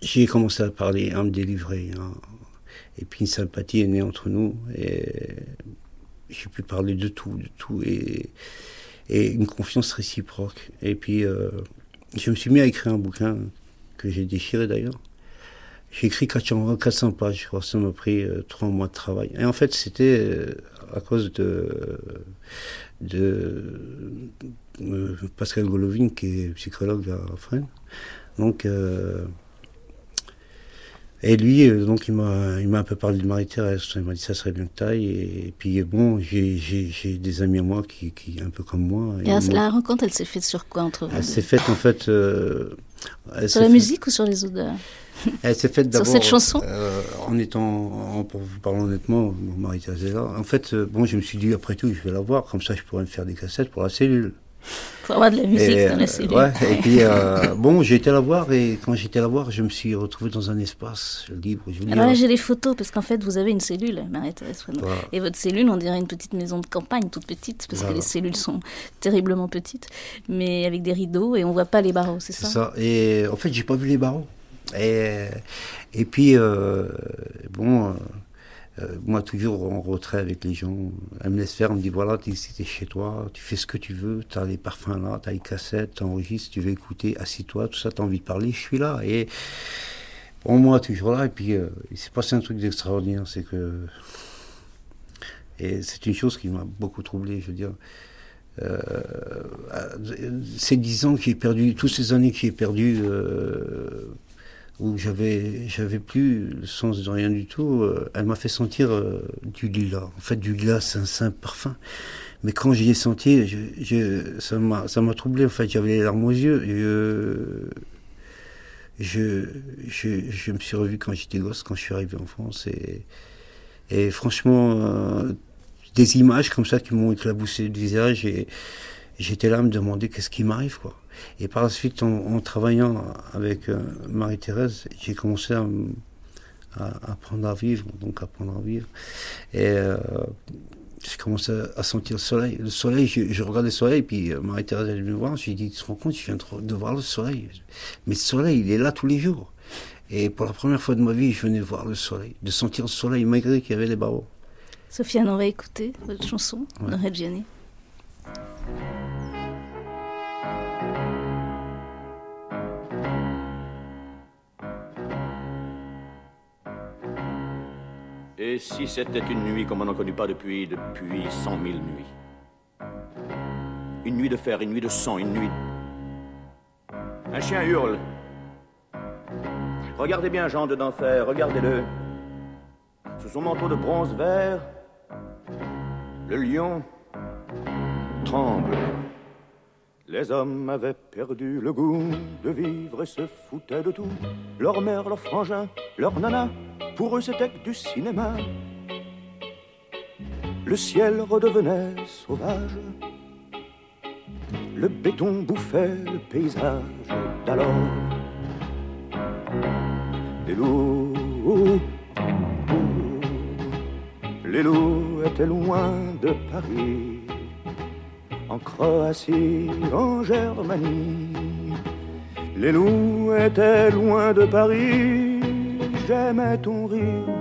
j'ai commencé à parler, à me délivrer. hein. Et puis une sympathie est née entre nous. Et j'ai pu parler de tout, de tout. Et, et une confiance réciproque. Et puis, euh, je me suis mis à écrire un bouquin que j'ai déchiré d'ailleurs. J'ai écrit 400, 400 pages, je crois. Ça m'a pris euh, trois mois de travail. Et en fait, c'était euh, à cause de, de euh, Pascal Golovin, qui est psychologue à Fresnes. Donc, euh, et lui, donc, il m'a, il m'a un peu parlé de Marie-Thérèse. Il m'a dit ça serait bien que t'ailles. Et, et puis, bon, j'ai, j'ai, j'ai des amis à moi qui, qui, un peu comme moi. Et la, moi- la rencontre, elle s'est faite sur quoi entre vous elle s'est faite, en fait. euh, Sur la musique ou sur les odeurs? elle s'est faite Sur d'abord. cette chanson euh, En étant, en- pour vous parler honnêtement, mon mari était là. En fait, euh, bon, je me suis dit, après tout, je vais la voir, comme ça je pourrais me faire des cassettes pour la cellule. Pour avoir de la musique Et, dans la euh, cellule. ouais, et puis, euh, bon, j'ai été la voir, et quand j'étais la voir, je me suis retrouvé dans un espace libre. Je dire, Alors là, j'ai les photos, parce qu'en fait, vous avez une cellule, Marie-Thérèse Fresneau. Voilà. Et votre cellule, on dirait une petite maison de campagne, toute petite, parce que les cellules sont terriblement petites, mais avec des rideaux, et on voit pas les barreaux, c'est C'est ça? ça. Et en fait, j'ai pas vu les barreaux. Et, et puis, euh, bon, euh, euh, moi, toujours en retrait avec les gens. Elle me laisse faire, elle me dit voilà, t'es chez toi, tu fais ce que tu veux, t'as les parfums là, t'as les cassettes, t'enregistres, tu veux écouter, assis-toi, tout ça, t'as envie de parler, je suis là. Et bon, moi, toujours là. Et puis, il s'est passé un truc d'extraordinaire, c'est que. Et c'est une chose qui m'a beaucoup troublé, je veux dire. Ces dix ans que j'ai perdu, toutes ces années que j'ai perdu, où j'avais, j'avais plus le sens de rien du tout, euh, elle m'a fait sentir euh, du lilas. En fait, du lilas, c'est un simple parfum. Mais quand j'y ai senti, je, je, ça m'a, ça m'a troublé. En fait, j'avais les larmes aux yeux. Euh, je, je, je me suis revu quand j'étais gosse, quand je suis arrivé en France. Et, et franchement, euh, des images comme ça qui m'ont éclaboussé le visage et j'étais là à me demander qu'est-ce qui m'arrive quoi. Et par la suite, en, travaillant avec euh, Marie-Thérèse, j'ai commencé à, apprendre à vivre, donc apprendre à vivre. Et euh, j'ai commencé à sentir le soleil. Le soleil, je, regardais le soleil, puis euh, Marie-Thérèse est venue me voir, j'ai dit, tu te rends compte, je viens de, voir le soleil. Mais le soleil, il est là tous les jours. Et pour la première fois de ma vie, je venais voir le soleil, de sentir le soleil malgré qu'il y avait les barreaux. Sofiane, on va écouter votre chanson, ouais. Reggiani. Et si c'était une nuit comme on n'en connaît pas depuis, depuis cent mille nuits? Une nuit de fer, une nuit de sang, une nuit... Un chien hurle. Regardez bien Jean de d'enfer, regardez-le. Sous son manteau de bronze vert, le lion tremble. Les hommes avaient perdu le goût de vivre et se foutaient de tout. Leur mère, leur frangin, leur nana, pour eux c'était que du cinéma. Le ciel redevenait sauvage. Le béton bouffait le paysage d'alors. Les loups, les loups étaient loin de Paris en Croatie, en Germanie. Les loups étaient loin de Paris, j'aimais ton rire,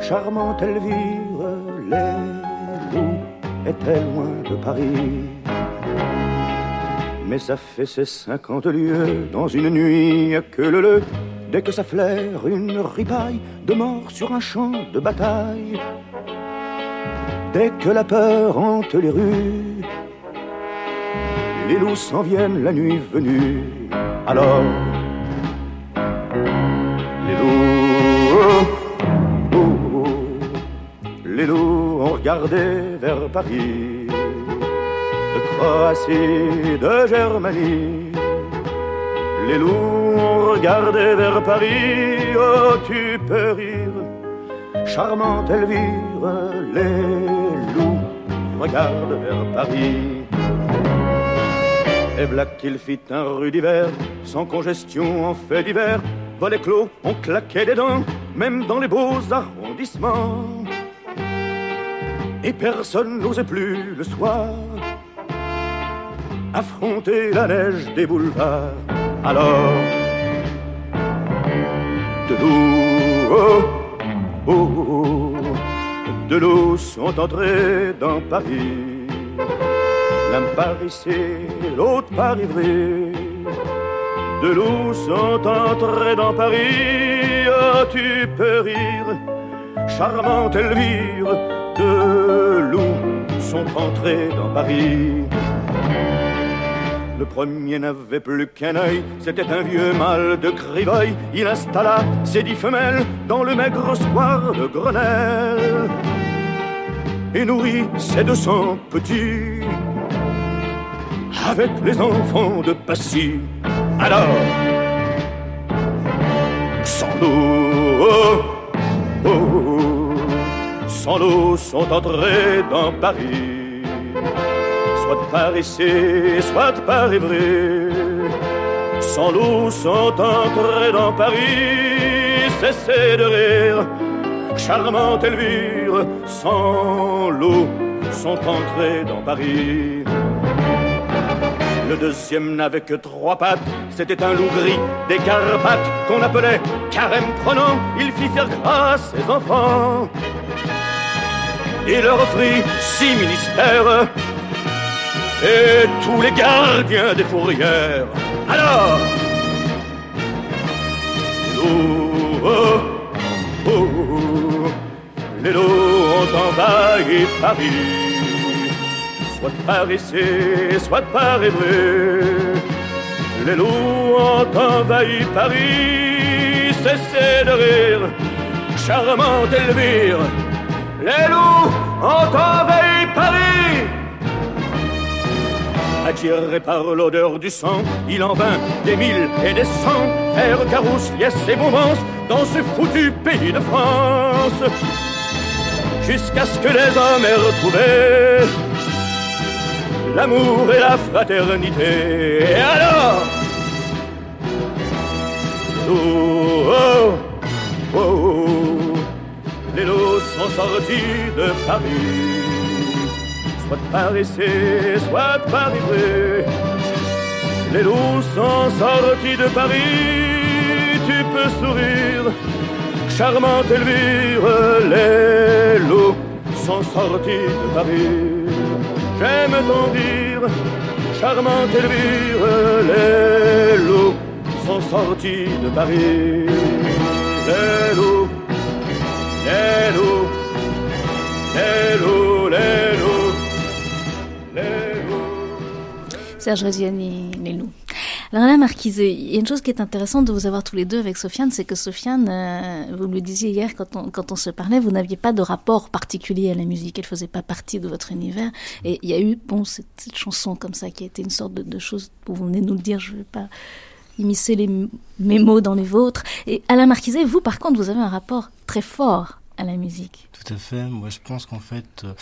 charmante Elvire. Les loups étaient loin de Paris. Mais ça fait ces cinquante lieues dans une nuit que le le, dès que ça flaire une ripaille de mort sur un champ de bataille. Dès que la peur hante les rues, les loups s'en viennent la nuit venue. Alors, les loups, oh, oh, les loups ont regardé vers Paris, de Croatie, de Germanie. Les loups ont regardé vers Paris, oh tu peux rire, charmante Elvire, les loups regardent vers Paris. Et qu'il fit un rue d'hiver, sans congestion en fait d'hiver. Volets clos, on claquait des dents, même dans les beaux arrondissements. Et personne n'osait plus le soir affronter la neige des boulevards. Alors, de l'eau, oh, oh, oh, de l'eau sont entrés dans Paris L'un par ici, l'autre par Ivry. De loups sont entrés dans Paris, oh, tu peux rire, charmante Elvire? De loups sont entrés dans Paris. Le premier n'avait plus qu'un œil, c'était un vieux mâle de Crivoy. Il installa ses dix femelles dans le maigre square de Grenelle et nourrit ses deux cents petits avec les enfants de Passy. Alors, sans l'eau, oh, oh, sans l'eau sont entrés dans Paris, soit par ici, soit par Évry. Sans l'eau sont entrés dans Paris, cessez de rire, charmante Elvire, sans l'eau sont entrés dans Paris. Le deuxième n'avait que trois pattes, c'était un loup gris des Carpates qu'on appelait carême prenant. Il fit faire grâce ses enfants et leur offrit six ministères et tous les gardiens des fourrières. Alors, les oh, oh, les loups ont envahi Paris soit par ici, soit par Évreux. Les loups ont envahi Paris, cessez de rire, charmante Elvire. Les loups ont envahi Paris. Attiré par l'odeur du sang, il en vint des mille et des cents, faire carousse, liesse et mouvance dans ce foutu pays de France. jusqu'à ce que les hommes aient retrouvé l'amour et la fraternité. Et alors, oh, oh, oh, oh, les loups sont sortis de Paris, soit par essai, soit par. Les loups sont sortis de Paris, tu peux sourire, charmante Elvire, les loups sont sortis de Paris. J'aime ton rire, charmante Elvire, les loups sont sortis de Paris. Les loups, les loups, les loups, les loups, les loups. Serge Reggiani, les loups. Alors là, Marquise, il y a une chose qui est intéressante de vous avoir tous les deux avec Sofiane, c'est que Sofiane, euh, vous le disiez hier quand on, quand on se parlait, vous n'aviez pas de rapport particulier à la musique, elle faisait pas partie de votre univers. Et il y a eu, bon, cette, chanson comme ça qui a été une sorte de, chose, vous venez nous le dire, je ne vais pas immiscer mes mots dans les vôtres. Et Alain Marquiset, vous par contre, vous avez un rapport très fort à la musique. Tout à fait. Moi, je pense qu'en fait, euh,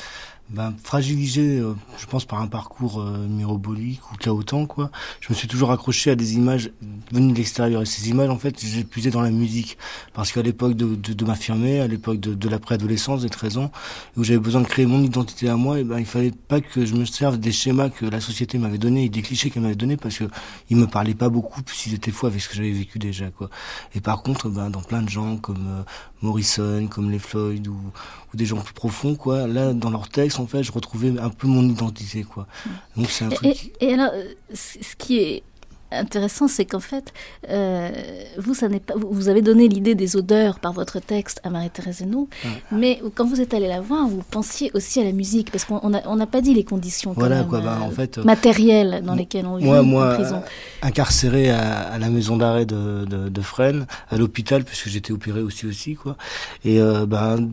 ben, fragilisé, euh, je pense, par un parcours euh, mirobolique ou chaotant, quoi, je me suis toujours accroché à des images venues de l'extérieur. Et ces images, en fait, j'ai puisé dans la musique. Parce qu'à l'époque de, de, de m'affirmer, à l'époque de, de la préadolescence, des 13 ans, où j'avais besoin de créer mon identité à moi, et ben, il fallait pas que je me serve des schémas que la société m'avait donnés et des clichés qu'elle m'avait donnés parce que ils me parlaient pas beaucoup, s'ils étaient faux avec ce que j'avais vécu déjà, quoi. Et par contre, ben, dans plein de gens comme euh, Morrison, comme les Floyd ou, ou des gens plus profonds, quoi, là, dans leurs textes, en fait, je retrouvais un peu mon identité, quoi. Donc c'est un truc. Et, et alors, euh, ce qui est intéressant, c'est qu'en fait, euh, vous, ça n'est pas, vous- avez donné l'idée des odeurs par votre texte à Marie-Thérèse Henault, mais quand vous êtes allé la voir, vous pensiez aussi à la musique, parce qu'on n'a on pas dit les conditions Voilà, quoi, ben, euh, en fait, matérielles dans lesquelles on vit moi, en moi, prison. incarcéré à, à la maison d'arrêt de, de, de Fresnes, à l'hôpital, puisque j'étais opéré aussi aussi, quoi. Et euh, ben,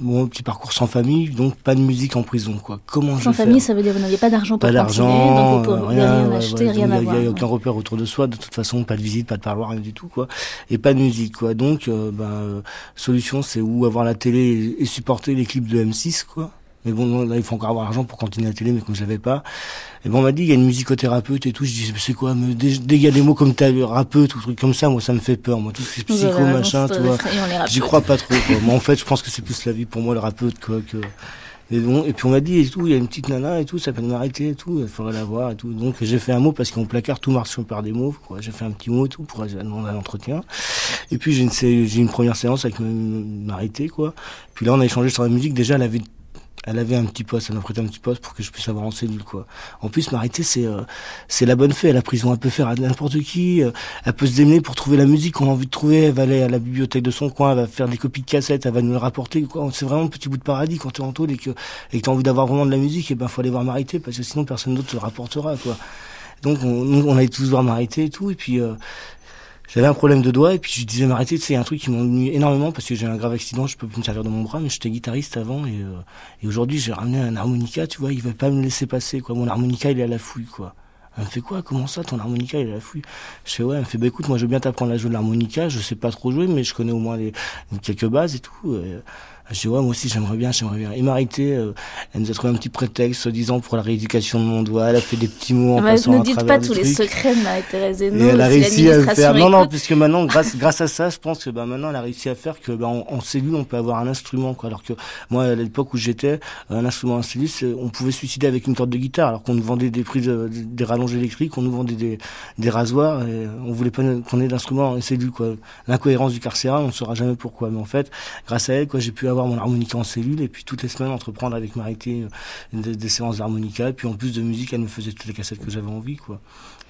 mon petit parcours sans famille, donc pas de musique en prison, quoi. Comment je Sans vais faire famille, ça veut dire vous n'aviez pas d'argent pour pas d'argent, euh, rien ouais, acheter, ouais, rien donc avoir. Il n'y a aucun repère autour de soi, de toute façon, pas de visite, pas de parloir, rien du tout, quoi. Et pas de musique, quoi. Donc, euh, ben, euh, solution, c'est ou avoir la télé et, et supporter les clips de M6, quoi. Mais bon, là, il faut encore avoir l'argent pour continuer la télé, mais comme je l'avais pas. Et bon, on m'a dit, il y a une musicothérapeute et tout. Je dis, c'est quoi, mais dès, dès qu'il y a des mots comme thérapeute ou trucs comme ça, moi, ça me fait peur. Moi, tout ce qui est psycho, machin, tu vois. J'y crois pas trop, quoi. Moi, en fait, je pense que c'est plus la vie pour moi, le rapeute, quoi, que, et, bon, et puis on m'a dit et tout, il y a une petite nana et tout, ça s'appelle m'arrêter et tout, il faudrait la voir et tout. Donc j'ai fait un mot parce qu'en placard tout marche par des mots, quoi. J'ai fait un petit mot et tout pour demander un entretien. Et puis j'ai une, une première séance avec m'arrêter, quoi. Puis là on a échangé sur la musique. Déjà elle avait elle avait un petit poste, elle m'a prêté un petit poste pour que je puisse avoir en cellule, quoi. En plus, m'arrêter, c'est euh, c'est la bonne fée. La prison, elle peut faire à n'importe qui. euh, elle peut se démener pour trouver la musique qu'on a envie de trouver. Elle va aller à la bibliothèque de son coin, elle va faire des copies de cassettes, elle va nous les rapporter. quoi. C'est vraiment un petit bout de paradis quand t'es en taule et que et que t'as envie d'avoir vraiment de la musique. Et ben, faut aller voir m'arrêter parce que sinon personne d'autre te le rapportera, quoi. Donc, on, on allait tous voir m'arrêter et tout. Et puis, euh, j'avais un problème de doigt et puis je disais m'arrêter, c'est un truc qui m'ennuie énormément parce que j'ai un grave accident, je peux plus me servir de mon bras, mais j'étais guitariste avant et, euh, et aujourd'hui j'ai ramené un harmonica, tu vois, il va pas me laisser passer quoi. Mon harmonica il est à la fouille quoi. Elle me fait quoi? Comment ça ton harmonica il est à la fouille? Je fais ouais, elle me fait bah écoute moi je veux bien t'apprendre à jouer de l'harmonica, je sais pas trop jouer mais je connais au moins les, quelques bases et tout. Et, je dis ouais moi aussi j'aimerais bien, j'aimerais bien. Et m'arrêter, euh, elle nous a trouvé un petit prétexte soi-disant pour la rééducation de mon doigt, elle a fait des petits mots en Bah, passant ne à dites travers pas tous les secrets de Marie-Thérèse Et elle a si réussi à faire. Non, non, puisque maintenant, grâce, grâce à ça, je pense que bah, maintenant, elle a réussi à faire que bah, en, en cellule, on peut avoir un instrument. Quoi. Alors que moi, à l'époque où j'étais, un instrument en cellule, on pouvait se suicider avec une corde de guitare, alors qu'on nous vendait des prises, euh, des rallonges électriques, on nous vendait des, des rasoirs, et on voulait pas qu'on ait d'instruments en cellule. quoi. L'incohérence du carcéral, on ne saura jamais pourquoi. Mais en fait, grâce à elle, quoi, j'ai pu avoir mon harmonica en cellule, et puis toutes les semaines, entreprendre avec Marité euh, des, des séances d'harmonica, et puis en plus de musique, elle me faisait toutes les cassettes que j'avais envie. Quoi.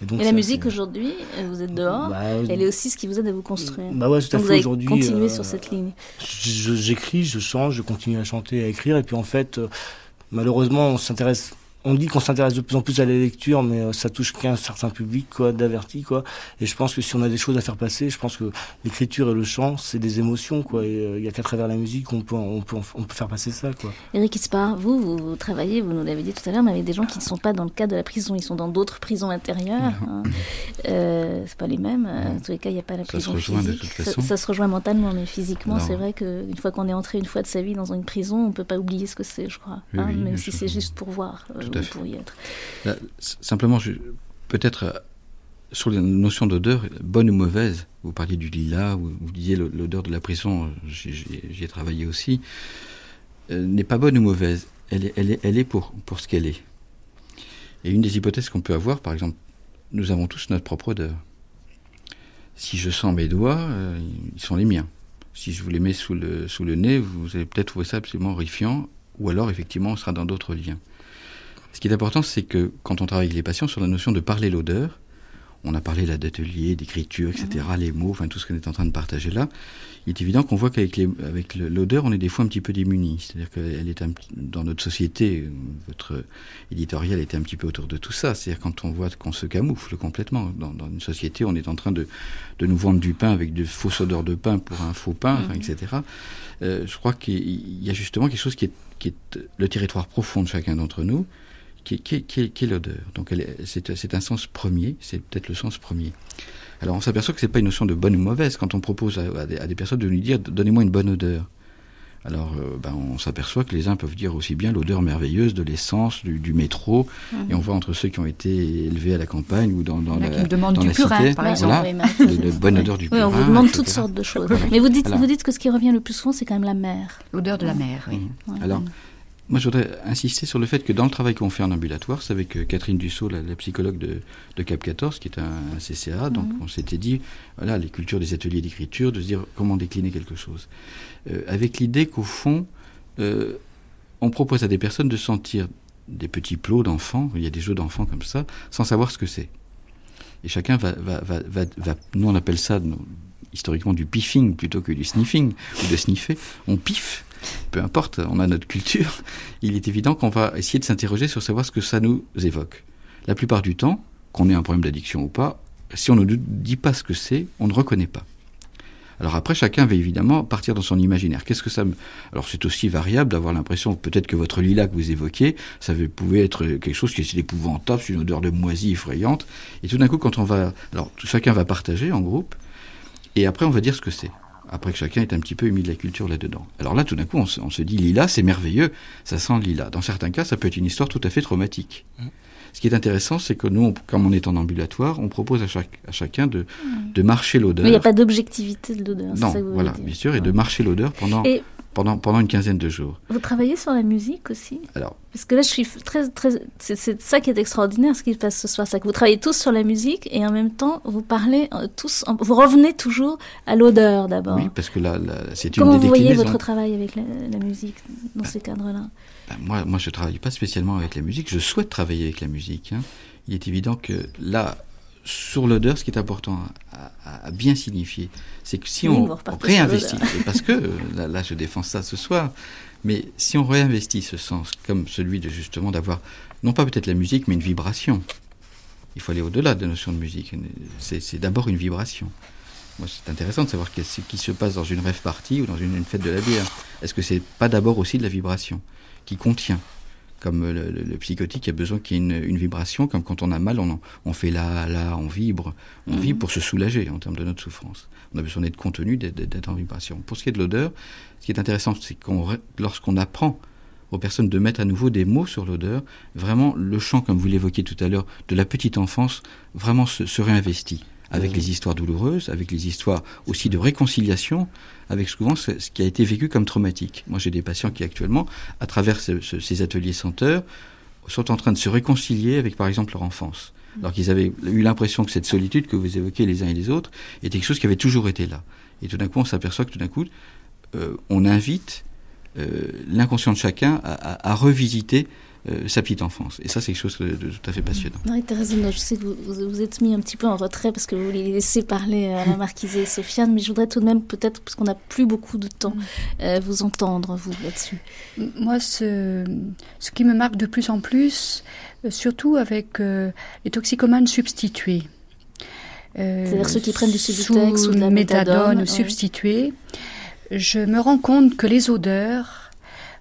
Et donc, Et la musique aujourd'hui, euh, vous êtes dehors, Bah, elle est aussi ce qui vous aide à vous construire. Bah ouais, tout à Donc fait. Aujourd'hui, continué euh, sur cette ligne. je- j'écris, je chante, je continue à chanter, à écrire, et puis en fait, malheureusement, on s'intéresse on dit qu'on s'intéresse de plus en plus à la lecture, mais euh, ça touche qu'un certain public, quoi, d'averti, quoi. Et je pense que si on a des choses à faire passer, je pense que l'écriture et le chant, c'est des émotions, quoi. Et euh, il y a qu'à travers la musique qu'on peut, on peut, on peut faire passer ça, quoi. Eric Ispar, vous, vous, vous travaillez, vous nous l'avez dit tout à l'heure, mais avec des gens qui ne sont pas dans le cadre de la prison, ils sont dans d'autres prisons intérieures. Hein. Euh, c'est pas les mêmes. Euh, En tous les cas, il n'y a pas la Ça se prison rejoint de physique. toute Ça- façon. Ça, se rejoint mentalement, mais physiquement, Non. c'est vrai qu'une fois qu'on est entré une fois de sa vie dans une prison, on peut pas oublier ce que c'est, je crois. Oui, hein, oui, même si c'est juste pour voir euh, Tout à ou fait. pour y être. Là, s- simplement, peut-être euh, sur la notion d'odeur, bonne ou mauvaise, vous parliez du lilas, ou vous disiez l'odeur de la prison, j'y- ai travaillé aussi, euh, n'est pas bonne ou mauvaise, elle est, elle est, elle est pour, pour ce qu'elle est. Et une des hypothèses qu'on peut avoir, par exemple, nous avons tous notre propre odeur. Si je sens mes doigts, euh, ils sont les miens. Si je vous les mets sous le, sous le nez, vous allez peut-être trouver ça absolument horrifiant, ou alors effectivement on sera dans d'autres liens. Ce qui est important, c'est que quand on travaille avec les patients sur la notion de parler l'odeur, on a parlé là d'atelier, d'écriture, etc., les mots, enfin tout ce qu'on est en train de partager là, il est évident qu'on voit qu'avec avec l'odeur, on est des fois un petit peu démunis. C'est-à-dire qu'elle est un dans notre société, votre éditorial était un petit peu autour de tout ça. C'est-à-dire quand on voit qu'on se camoufle complètement. Dans, dans une société, on est en train de, de nous vendre du pain avec de fausses odeurs de pain pour un faux pain, enfin, etc. Euh, je crois qu'il y a justement quelque chose qui est, qui est le territoire profond de chacun d'entre nous, qui est, qui est- qui est- qui est l'odeur. Donc elle est- c'est c'est un sens premier, c'est peut-être le sens premier. Alors on s'aperçoit que c'est pas une notion de bonne ou mauvaise quand on propose à, à des, à des personnes de lui dire donnez-moi une bonne odeur. Alors euh, ben, on s'aperçoit que les uns peuvent dire aussi bien l'odeur merveilleuse de l'essence, du, du métro, et on voit entre ceux qui ont été élevés à la campagne ou dans, dans la, qui me demandent dans du la purin, cité, par exemple. voilà, oui, de, de bonne odeur du Oui, purin. on vous demande etc. toutes sortes de choses. Mais vous dites, Alors- vous dites que ce qui revient le plus souvent, c'est quand même la mer. L'odeur de la mer, oui. Ouais. Alors, moi, je voudrais insister sur le fait que dans le travail qu'on fait en ambulatoire, c'est avec euh, Catherine Dussault, la, la psychologue de, de Cap 14, qui est un, un CCA, donc on s'était dit, voilà, les cultures des ateliers d'écriture, de se dire comment décliner quelque chose. Euh, avec l'idée qu'au fond, euh, on propose à des personnes de sentir des petits plots d'enfants, il y a des jeux d'enfants comme ça, sans savoir ce que c'est. Et chacun va, va, va, va, va- nous on appelle ça historiquement du piffing plutôt que du sniffing, ou de sniffer. On piffe, peu importe, on a notre culture. Il est évident qu'on va essayer de s'interroger sur savoir ce que ça nous évoque. La plupart du temps, qu'on ait un problème d'addiction ou pas, si on ne nous dit pas ce que c'est, on ne reconnaît pas. Alors après, chacun va évidemment partir dans son imaginaire. Qu'est-ce que ça me... Alors c'est aussi variable d'avoir l'impression peut-être que votre lilas que vous évoquez, ça pouvait être quelque chose qui est épouvantable, c'est une odeur de moisie effrayante. Et tout d'un coup, quand on va... Alors chacun va partager en groupe, et après on va dire ce que c'est. Après que chacun est un petit peu émis de la culture là-dedans. Alors là, tout d'un coup, on se, on se dit lilas, c'est merveilleux, ça sent le lilas. Dans certains cas, ça peut être une histoire tout à fait traumatique. Ce qui est intéressant, c'est que nous, on- comme on est en ambulatoire, on propose à, chaque, à chacun de, de marcher l'odeur. Mais il n'y a pas d'objectivité de l'odeur. c'est Non, ça que vous voilà, voulez dire. bien sûr, et de marcher l'odeur pendant, Et pendant, pendant une quinzaine de jours. vous travaillez sur la musique aussi Alors, Parce que là, je suis très, très. C'est c'est ça qui est extraordinaire, ce qui se passe ce soir, c'est que vous travaillez tous sur la musique et en même temps, vous parlez euh, tous. Vous revenez toujours à l'odeur d'abord. oui, parce que là, c'est une Comment des vous voyez votre travail avec la, la musique dans ces cadres-là Ben, moi, moi, je travaille pas spécialement avec la musique. Je souhaite travailler avec la musique. hein. Il est évident que là, sur l'odeur, ce qui est important à, à- à bien signifier, c'est que si Oui, on réinvestit, et parce que euh, là, là, je défends ça ce soir, mais si on réinvestit ce sens, comme celui de justement d'avoir, non pas peut-être la musique, mais une vibration. Il faut aller au-delà de la notion de musique. C'est d'abord une vibration. Moi, c'est intéressant de savoir qu'est-ce qui se passe dans une rêve partie ou dans une, une fête de la bière. Est-ce que c'est pas d'abord aussi de la vibration qui contient comme le, le- le psychotique a besoin qu'il y ait une, une vibration, comme quand on a mal, on, fait là, là, on vibre. On vibre pour se soulager en termes de notre souffrance. On a besoin d'être contenu, d'être- en vibration. Pour ce qui est de l'odeur, ce qui est intéressant, c'est qu'on, lorsqu'on apprend aux personnes de mettre à nouveau des mots sur l'odeur, vraiment le chant, comme vous l'évoquiez tout à l'heure, de la petite enfance, vraiment se, se réinvestit avec les histoires douloureuses, avec les histoires aussi de réconciliation, avec souvent ce, ce qui a été vécu comme traumatique. Moi, j'ai des patients qui actuellement, à travers ce- ce- ces ateliers senteurs, sont en train de se réconcilier avec, par exemple, leur enfance. Alors qu'ils avaient eu l'impression que cette solitude que vous évoquez les uns et les autres était quelque chose qui avait toujours été là. Et tout d'un coup, on s'aperçoit que tout d'un coup, euh, on invite euh, l'inconscient de chacun à, à- à revisiter euh, sa petite enfance. Et ça, c'est quelque chose de, de tout à fait passionnant. Hinault, je sais que vous, vous êtes mis un petit peu en retrait parce que vous voulez laisser parler euh, Alain Marquise et Sofiane, mais je voudrais tout de même, peut-être, parce qu'on n'a plus beaucoup de temps, euh, vous entendre, vous, là-dessus. Moi, ce, ce qui me marque de plus en plus, euh, surtout avec euh, les toxicomanes substitués. euh, C'est-à-dire ceux qui prennent du Subutex ou de la méthadone, ouais. substituée, je me rends compte que les odeurs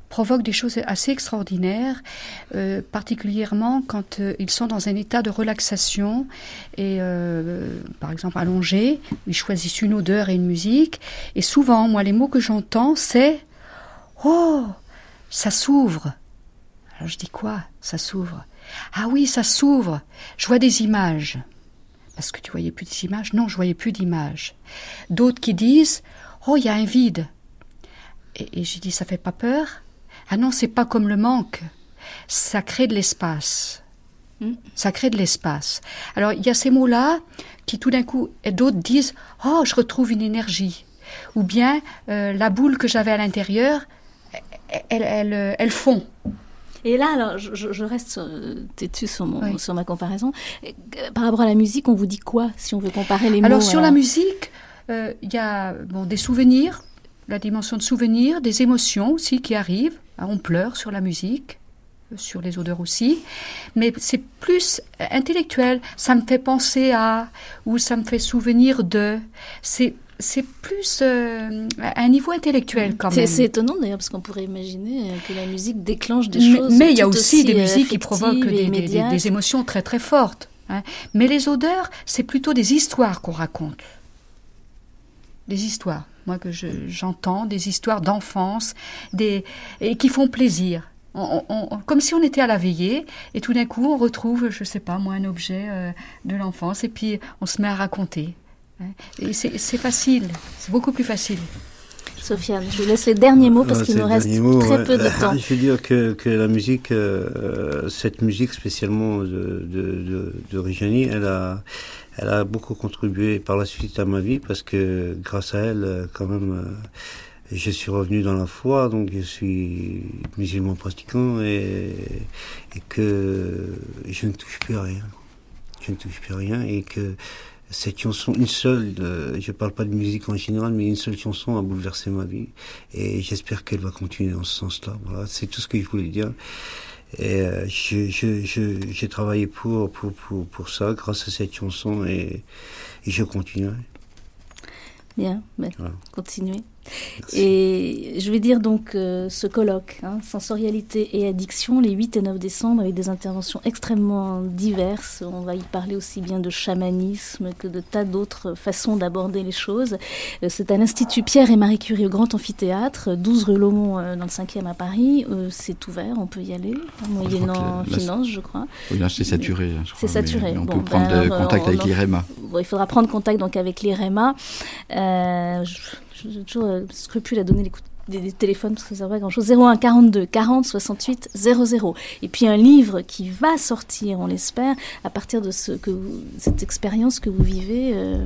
provoquent des choses assez extraordinaires, euh, particulièrement quand euh, ils sont dans un état de relaxation et, euh, par exemple, allongés, ils choisissent une odeur et une musique. Et souvent, moi, les mots que j'entends, c'est Oh, ça s'ouvre. Alors je dis quoi? Ça s'ouvre. Ah oui, ça s'ouvre. Je vois des images. Parce que tu voyais plus d'images Non, je voyais plus d'images. D'autres qui disent Oh, il y a un vide. Et, et je dis Ça fait pas peur? Ah non, c'est pas comme le manque. Ça crée de l'espace. Mm. Ça crée de l'espace. Alors il y a ces mots-là qui tout d'un coup, et d'autres disent Oh, je retrouve une énergie. Ou bien euh, la boule que j'avais à l'intérieur, elle, elle, elle, elle fond. Et là, alors, je, reste sur- têtue sur, mon, Oui. sur ma comparaison. Euh, Par rapport à la musique, on vous dit quoi si on veut comparer les Alors mots sur euh, la musique, euh, il y a bon, des souvenirs, la dimension de souvenirs, des émotions aussi qui arrivent. Hein, On pleure sur la musique, euh, sur les odeurs aussi, mais c'est plus euh, intellectuel. Ça me fait penser à, ou ça me fait souvenir de. C'est c'est plus euh, à un niveau intellectuel quand même. c'est étonnant d'ailleurs parce qu'on pourrait imaginer que la musique déclenche des Mais- choses. Mais il y a aussi des musiques qui provoquent et des, des- des- immédiates. des émotions très très fortes. hein. Mais les odeurs, c'est plutôt des histoires qu'on raconte. Des histoires, moi que je- j'entends, des histoires d'enfance, des et qui font plaisir. On- on- on- comme si on était à la veillée et tout d'un coup on retrouve, je sais pas moi, un objet euh, de l'enfance et puis on se met à raconter. hein. Et c'est c'est facile, c'est beaucoup plus facile. Sofiane, je vous laisse les derniers mots parce qu'il nous reste mot, très ouais. peu de temps. Je veux dire que, que la musique, euh, cette musique spécialement de, de, de, de Reggiani, elle a, elle a beaucoup contribué par la suite à ma vie parce que grâce à elle, euh, quand même, euh, je suis revenu dans la foi, donc je suis musulman pratiquant et, et que je ne touche plus à rien. Je ne touche plus à rien et que cette chanson, une seule, euh, je parle pas de musique en général, mais une seule chanson a bouleversé ma vie. Et j'espère qu'elle va continuer dans ce sens-là. Voilà, c'est tout ce que je voulais dire. Et euh, je, je, je, j'ai travaillé pour, pour, pour, pour ça, grâce à cette chanson, et, et je continuerai. Bien, ben, Voilà. continuez. Merci. Et je vais dire donc euh, ce colloque, hein, sensorialité et addiction, les 8 et 9 décembre, avec des interventions extrêmement diverses. On va y parler aussi bien de chamanisme que de tas d'autres façons d'aborder les choses. Euh, C'est à l'Institut Pierre et Marie Curie au Grand Amphithéâtre, 12 rue Laumont euh, dans le 5e à Paris. Euh, C'est ouvert, on peut y aller, moyennant finance, je crois. Oui, là, c'est saturé. C'est mais saturé. On Bon, peut prendre ben, contact on avec l'IREMA. Bon, il faudra prendre contact donc avec l'IREMA. Je- J'ai toujours euh, scrupule à donner les, coups- des, des téléphones parce que ça va grand-chose. 01 42 40 68 00. Et puis un livre qui va sortir, on l'espère, à partir de ce que vous- cette expérience que vous vivez. euh,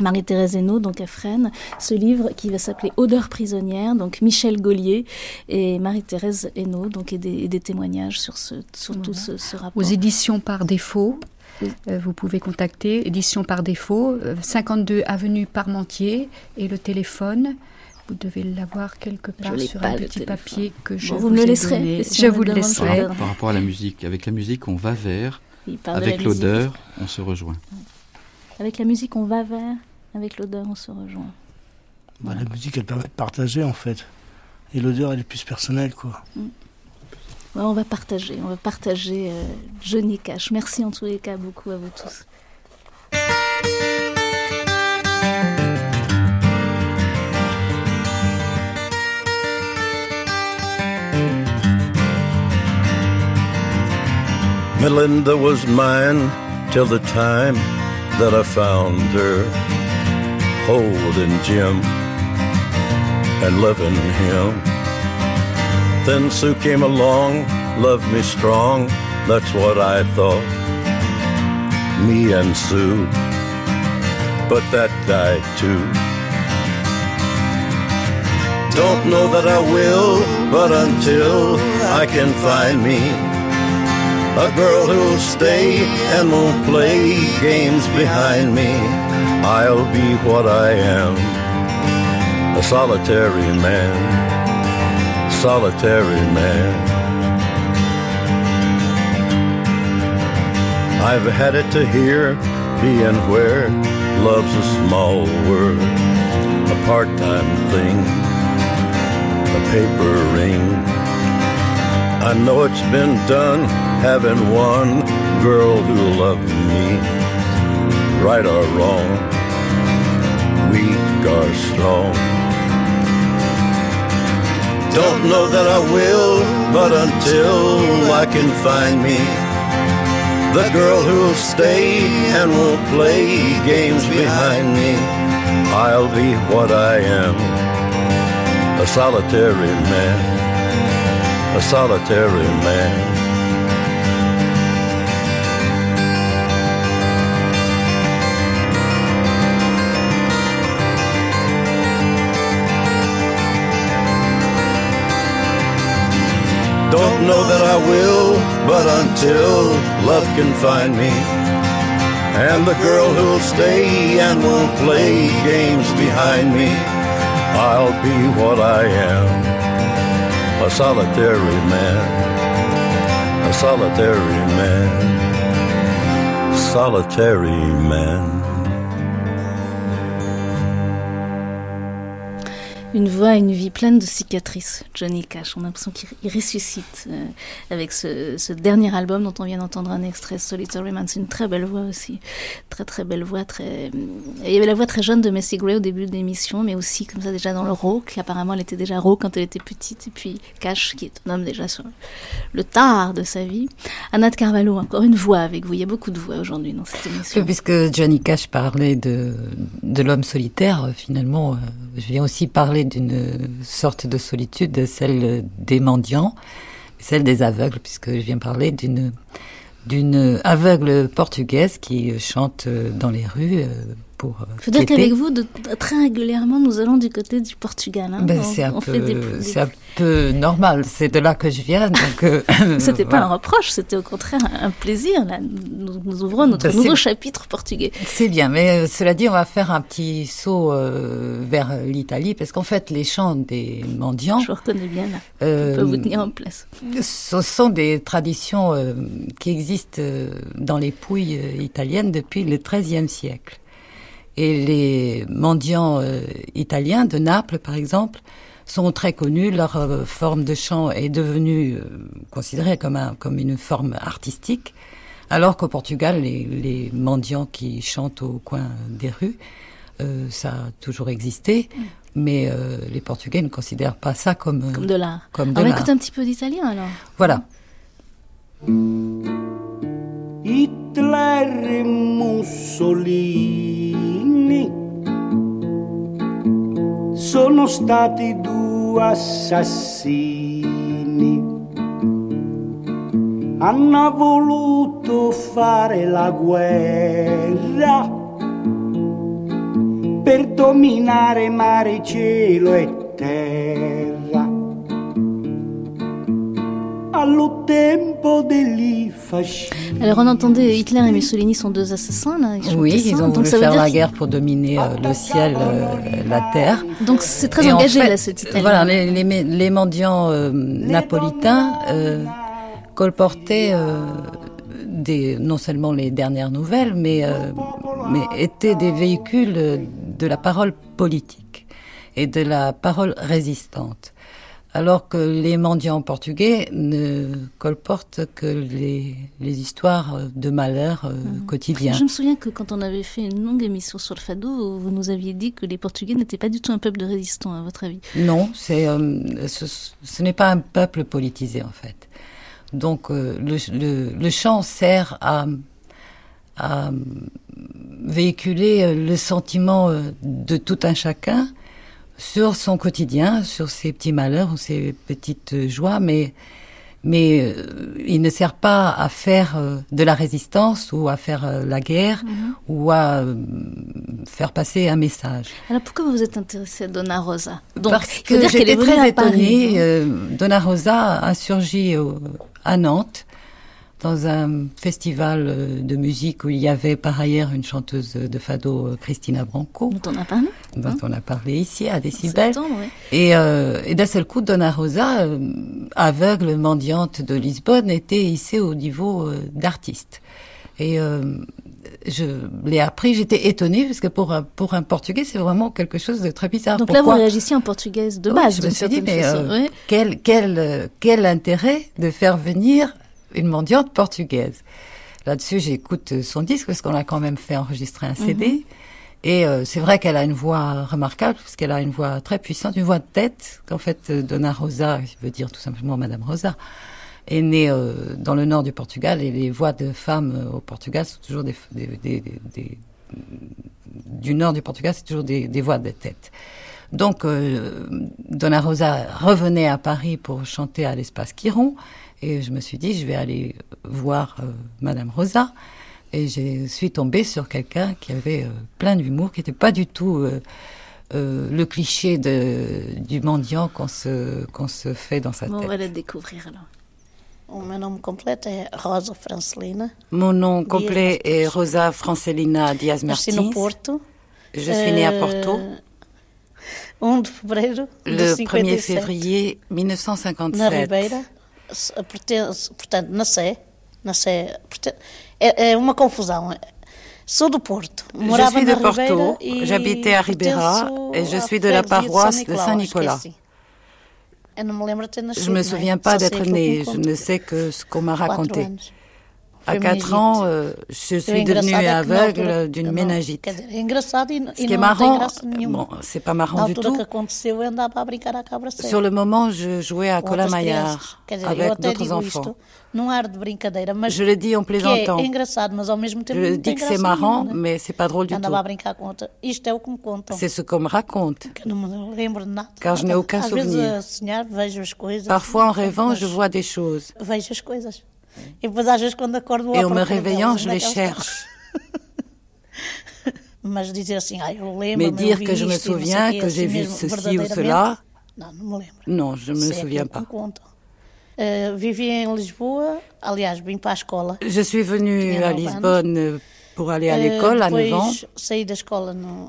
Marie-Thérèse Hainaut, donc à Fresnes, ce livre qui va s'appeler Odeur prisonnière, donc Michel Gaulier et Marie-Thérèse Hainaut, donc et des, et des témoignages sur, ce, sur tout ce, ce rapport. Aux éditions par défaut, Oui. euh, vous pouvez contacter éditions par défaut, euh, 52 avenue Parmentier et le téléphone. Vous devez l'avoir quelque part sur un petit téléphone. papier que je Bon, vous vous me ai laisserez, donné. et si Je vous le Par, laisserai. par rapport à la musique, avec la musique, on va vers. Avec l'odeur, on se rejoint. Avec la musique, on va vers. Avec l'odeur, on se rejoint. Bah, la musique, elle permet de partager, en fait. Et l'odeur, elle est plus personnelle, quoi. On va partager. On va partager euh, Johnny Cash. Merci en tous les cas beaucoup à vous tous. Melinda was mine till the time that I found her holding Jim and loving him. Then Sue came along, loved me strong, that's what I thought. Me and Sue, but that died too. Don't know that I will, but until I can find me A girl who'll stay and won't play games behind me. I'll be what I am, a solitary man, solitary man. I've had it to hear, being where love's a small word, a part-time thing, a paper ring. I know it's been done having one girl who loved me, right or wrong, weak or strong. Don't know that I will, but until I can find me the girl who'll stay and won't play games behind me, I'll be what I am, a solitary man, a solitary man. Know that I will, but until love can find me, and the girl who'll stay and won't play games behind me, I'll be what I am, a solitary man, a solitary man, solitary man. Une voix, une vie pleine de cicatrices. Johnny Cash, on a l'impression qu'il ressuscite euh, avec ce, dernier album dont on vient d'entendre un extrait, Solitary Man. C'est une très belle voix aussi, très très belle voix. Il y avait la voix très jeune de Messi Gray au début de l'émission, mais aussi comme ça déjà dans le rock. Apparemment, elle était déjà rock quand elle était petite. Et puis Cash, qui est un homme déjà sur le tard de sa vie. Anna de Carvalho, encore une voix avec vous. Il y a beaucoup de voix aujourd'hui dans cette émission. Puisque Johnny Cash parlait de, de l'homme solitaire, finalement, je viens aussi parler d'une sorte de solitude, celle des mendiants, celle des aveugles, puisque je viens parler d'une d'une aveugle portugaise qui chante dans les rues pour. Il faut dire qu'avec vous, de, très régulièrement, nous allons du côté du Portugal. Hein. Ben, c'est un, peu, des, un peu normal. C'est de là que je viens. Donc, euh, c'était voilà. pas un reproche, c'était au contraire un plaisir. Là. Nous, nous ouvrons notre ben, nouveau chapitre portugais. C'est bien, mais euh, cela dit, on va faire un petit saut euh, vers l'Italie, parce qu'en fait, les chants des mendiants. Je vous reconnais bien là. Euh, on peut vous tenir en place. Ce sont des traditions euh, qui existent dans les pouilles italiennes depuis le XIIIe siècle. Et les mendiants euh, italiens de Naples, par exemple, sont très connus. Leur euh, forme de chant est devenue euh, considérée comme, un, comme une forme artistique, alors qu'au Portugal, les, les, mendiants qui chantent au coin des rues, euh, ça a toujours existé. Mais euh, les Portugais ne considèrent pas ça comme, comme de l'art. Comme On va écouter un petit peu d'italien alors. Voilà. Hitler e Mussolini sono stati due assassini. Hanno voluto fare la guerra per dominare mare, cielo e terra. Alors on entendait Hitler et Mussolini sont deux assassins là. Ils oui, ils ont Donc, voulu faire la guerre pour dominer euh, le ciel, euh, la terre. Donc c'est très Et en engagé fait, là cet italien. Voilà, les, les, les mendiants euh, napolitains euh, colportaient euh, des, non seulement les dernières nouvelles, mais, euh, mais étaient des véhicules de la parole politique et de la parole résistante. Alors que les mendiants portugais ne colportent que les, les histoires de malheur euh, Mhm. quotidiens. Je me souviens que quand on avait fait une longue émission sur le fado, vous nous aviez dit que les Portugais n'étaient pas du tout un peuple de résistants, à votre avis. Non, c'est euh, ce, ce n'est pas un peuple politisé en fait. Donc euh, le, le, le chant sert à, à véhiculer le sentiment euh, de tout un chacun sur son quotidien, sur ses petits malheurs ou ses petites joies, mais mais euh, il ne sert pas à faire euh, de la résistance ou à faire euh, la guerre Mhm. ou à euh, faire passer un message. Alors pourquoi vous vous êtes intéressé à Donna Rosa? Donc Parce que dire qu'elle j'étais est venue très Paris. étonnée. euh, Donna Rosa a surgi au- à Nantes dans un festival euh, de musique où il y avait par ailleurs une chanteuse de fado, euh, Christina Branco. Dont on a parlé. Dont on a parlé ici, à Décibel. oui. Et, euh, et d'un seul coup, Donna Rosa, aveugle, mendiante de Lisbonne, était hissée au niveau euh, d'artiste. Et euh, je l'ai appris, j'étais étonnée, parce que pour un, pour un Portugais, c'est vraiment quelque chose de très bizarre. Donc là, vous réagissiez en portugaise de Oui, base. je me suis dit, mais euh, Oui. quel, quel, quel intérêt de faire venir une mendiante portugaise Là-dessus, j'écoute euh, son disque parce qu'on a quand même fait enregistrer un CD. Mhm. Et euh, c'est vrai qu'elle a une voix remarquable parce qu'elle a une voix très puissante, une voix de tête. Qu'en fait, euh, Donna Rosa, je veux dire tout simplement Madame Rosa, est née euh, dans le nord du Portugal et les voix de femmes au Portugal sont toujours des, des, des- des- des- du nord du Portugal, c'est toujours des, des voix de tête. Donc, euh, Donna Rosa revenait à Paris pour chanter à l'espace Quiron. Et je me suis dit, je vais aller voir euh, Madame Rosa. Et je suis tombée sur quelqu'un qui avait euh, plein d'humour, qui n'était pas du tout euh, euh, le cliché de, du mendiant qu'on se, qu'on se fait dans sa Bon, on tête. va le découvrir alors. O meu nome completo é Rosa Francelina. Mon nom complet est Rosa Francelina Diaz Martins. Porto. Je suis née à Porto 1 de fevereiro de le 1er 57, février Na 1957. Ribeira. Pertence- Portanto, na Sé. Na Sé porta- é, é uma confusão. Sou do Porto. Je Morava suis de Ribeira Porto, e j'habitais à Ribera pertenço et je suis de la paroisse de Saint-Nicolas. me. Je me não é? souviens pas d'être me née, je ne sais que ce qu'on m'a raconté. À Foi 4 ans, euh, je suis devenue aveugle d'une méningite. Ce qui est marrant, bon, c'est pas marrant du tout. Sur le moment, je jouais à eu avec d'autres enfants. Je le dis en plaisantant. Je dis que c'est marrant, mais c'est pas drôle du tout. C'est ce qu'on me raconte. Car je n'ai aucun souvenir. Parfois, en rêvant, je vois des choses. Vejo as coisas. E depois às vezes quando acordo Et me delas, je les cherche. Mas dizer assim, ah, eu Mais dire que je me souviens que j'ai vu ceci ou cela, Não, não me lembro. non, je me souviens pas. me contam. Vivi em Lisboa, aliás, vim para a escola. Je suis venue à Lisbonne euh, pour aller à Eh, l'école à 9 depois ans.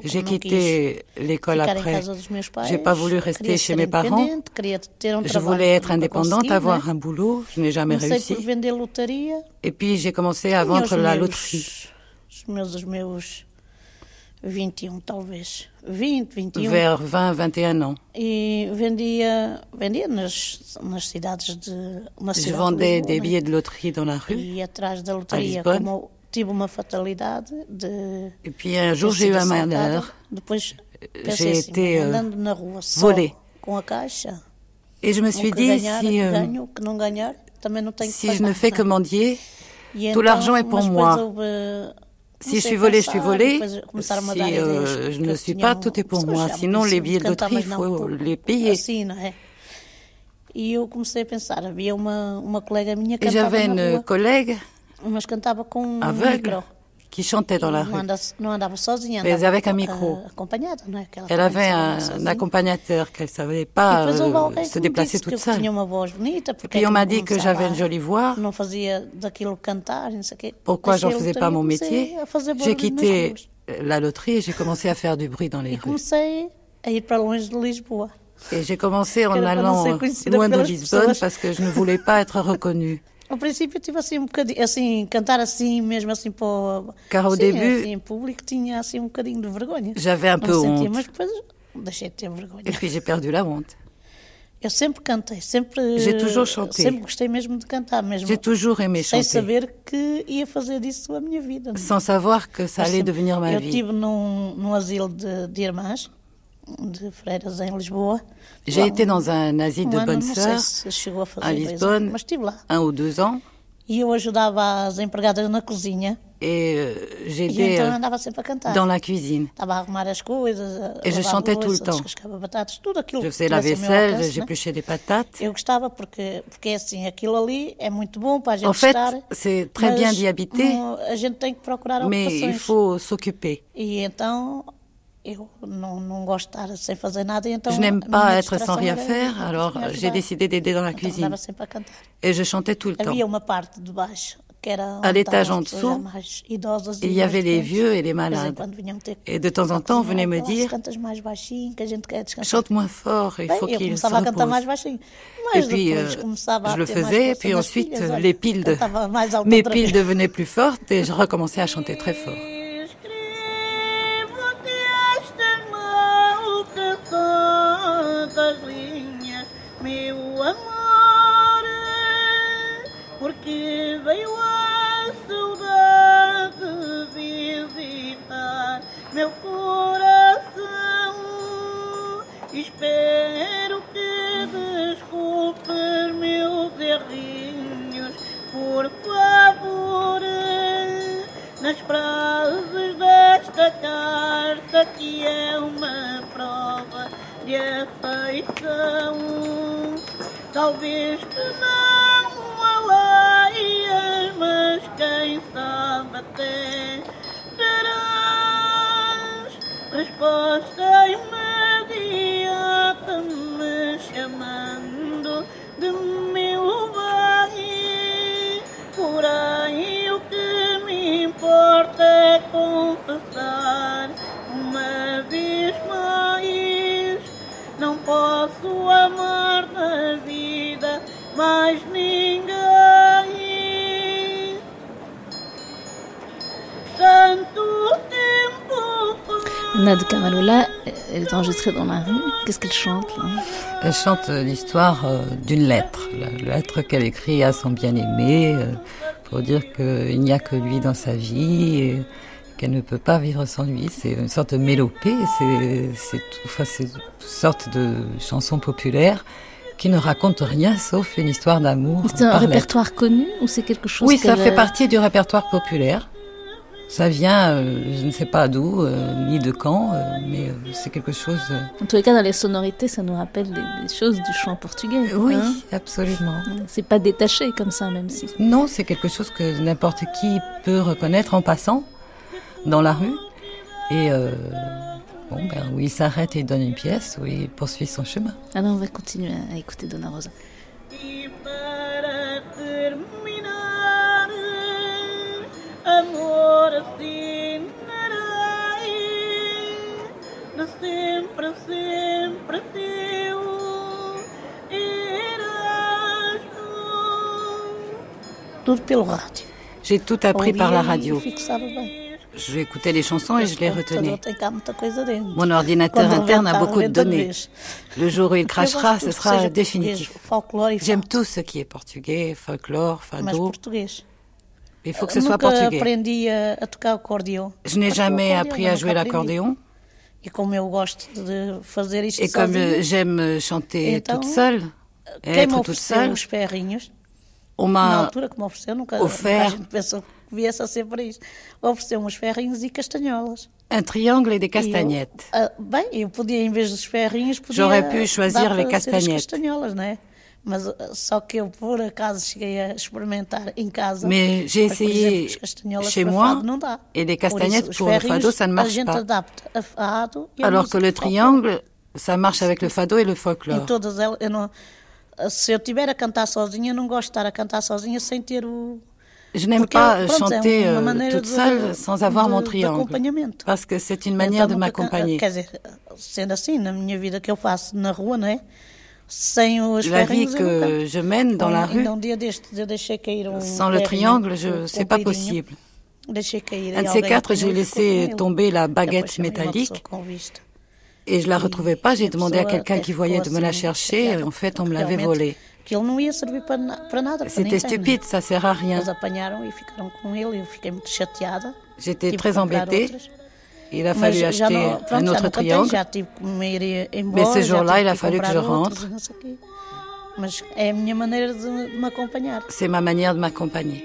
J'ai quitté l'école après. J'ai pas voulu rester chez mes parents. um Je voulais être indépendante, avoir un boulot. Je n'ai jamais réussi. Et puis j'ai commencé à vendre la loterie. Os meus, os meus 21, talvez. 20, 21. Vers 20, 21 ans. E Je vendais des billets de loterie dans la rue. E lotaria, Lisbonne. Tive uma fatalidade de. Et puis un jour, j'ai eu assaltada, malheur. Depois J'ai pensei assim, été, euh, andando na rua só volée. com a caixa. Et je me suis dit, ganhar, si, euh, ganho, o que não ganhar, também não tenho que si pagar. je ne fais que mendier, E tout então, l'argent est pour moi. houve, Si je suis a volée, je suis a Si euh, je ne suis pas, um- tout est pour moi. Sinon, les billets de loterie, il faut les payer. E Et j'avais une collègue mas cantava com um aveugle micro. qui chantait dans la não, rue. não andava sozinha, Mais avec un micro. acompanhada, não é? Que ela Elle avait un, accompagnateur qu'elle ne savait pas euh, se déplacer toute eu seule. tinha uma voz bonita, porque Puis on m'a dit que j'avais une jolie voix. Não fazia daquilo cantar, não sei quê. Pourquoi j'en faisais pas mon métier J'ai quitté la loterie et j'ai commencé à faire du bruit dans les E rues. ir para longe de Lisboa. Et j'ai commencé en allant loin de Lisbonne parce que je ne voulais pas être reconnue. Ao princípio tive assim um bocadinho, assim, cantar assim, mesmo assim para o... Car au début, assim, em público tinha assim um bocadinho de vergonha. J'avais un Não peu sentia, honte. mas depois deixei de ter vergonha. Et puis j'ai perdu la honte. Eu sempre cantei, sempre... J'ai toujours chanté. Sempre gostei mesmo de cantar, mesmo J'ai toujours aimé sem chanter, saber que ia fazer disso a minha vida. sans savoir que ça allait devenir ma Eu vie. estive num, num asilo de, de irmãs, de freiras em Lisboa. J'ai été um- dans un asile um de bonnes sœurs à Lisbonne, un ou deux ans, E eu ajudava as empregadas na cozinha. et euh, E euh, dans la cuisine. Et je chantais tout le temps. Je faisais la vaisselle, j'épluchais des patates. En fait, c'est très bien d'y habiter, mais il faut s'occuper. E então eu não, não gosto de estar sem fazer nada, então Je n'aime pas être sans rien era faire, alors euh, j'ai décidé d'aider dans la cuisine. Et je chantais tout le temps. Havia uma parte de baixo À l'étage en dessous, idosas e il y avait les vieux et les malades. Et de temps en temps, on venait me dire chante moins fort, il faut eu qu'il se começava a cantar mais repose. baixinho. Et puis, euh, je le faisais, puis ensuite, olha, les piles, de, mes piles devenaient plus fortes et je recommençais à chanter très fort. Meu amor, porque veio a saudade visitar meu coração. Espero que desculpes meus errinhos, por favor nas frases desta carta que é uma prova de afeição. Talvez tu não a leias, mas quem sabe até terás resposta imediata me chamando de meu bem. Porém, o que me importa é confessar uma vez mais. Não posso amar na vida mais ninguém. Tanto tempo Nad Kamaloula, elle est enregistrée dans la rue. Qu'est-ce qu'elle chante là? Elle chante l'histoire euh, d'une lettre, la lettre qu'elle écrit à son bien-aimé euh, pour dire qu'il n'y a que lui dans sa vie et qu'elle ne peut pas vivre sans lui. C'est une sorte de mélopée, c'est enfin, une sorte de chanson populaire qui ne raconte rien sauf une histoire d'amour. C'est un répertoire connu ou c'est quelque chose Oui, ça fait partie du répertoire populaire. Ça vient, euh, je ne sais pas d'où, euh, ni de quand, euh, mais euh, c'est quelque chose. euh, En tous les cas, dans les sonorités, ça nous rappelle des, des choses du chant portugais. Oui, hein absolument. C'est pas détaché comme ça, même si. Non, c'est quelque chose que n'importe qui peut reconnaître en passant dans la rue. Et euh, bon, ben, où il s'arrête et il donne une pièce, où il poursuit son chemin. Alors, on va continuer à écouter Donna Rosa. J'ai tout appris par la radio. J'écoutais les chansons et je les retenais. Mon ordinateur interne a beaucoup de données. Le jour où il crachera, ce sera définitif. J'aime tout ce qui est portugais, folklore, fado. Il faut que ce soit Nunca portugais. acordeão. Je n'ai jamais appris à jouer l'accordéon. E Et comme euh, j'aime chanter Então, toute seule, et être toute seule, on m'a offert- a viesse a ser para isto, ofereceu-me os ferrinhos e castanholas. un triangle et des E eu, castagnettes. ah, bem, eu podia, em vez dos ferrinhos, podia J'aurais pu choisir les castagnettes. castanholas, não é? Mas ah, só que eu, por acaso, cheguei a experimentar em casa. J'ai Mas, exemplo, essayé chez moi, não dá. et les Por isso, castagnettes pour le fado, ça ne A marche gente pas. adapta a fado e a Alors que le triangle, ça marche avec le fado et le folklore. todas elas, eu não, se eu estiver a cantar sozinha, eu não gosto de estar a cantar sozinha sem ter o. Je n'aime pas é chanter euh, toute de- seule sans avoir de- mon triangle. Parce que c'est une manière de Então, m'accompagner. La vie que je mène dans la rue, um um sans le triangle, um je, c'est pas possible. Un e de ces alguém quatre, j'ai e laissé tomber la baguette métallique et je la retrouvais pas. J'ai demandé à quelqu'un qui voyait de me la chercher. Et en fait, on me l'avait volée. Que ele não ia servir para, na- para nada. C'était stupide, ça sert à rien. Eles apanharam e ficaram com ele. Eu fiquei muito chateada. J'étais très embêtée. Il a fallu acheter não- un pronto, autre triangle. embora. Mais ce jour-là, il a fallu que je rentre. C'est ma manière de m'accompagner.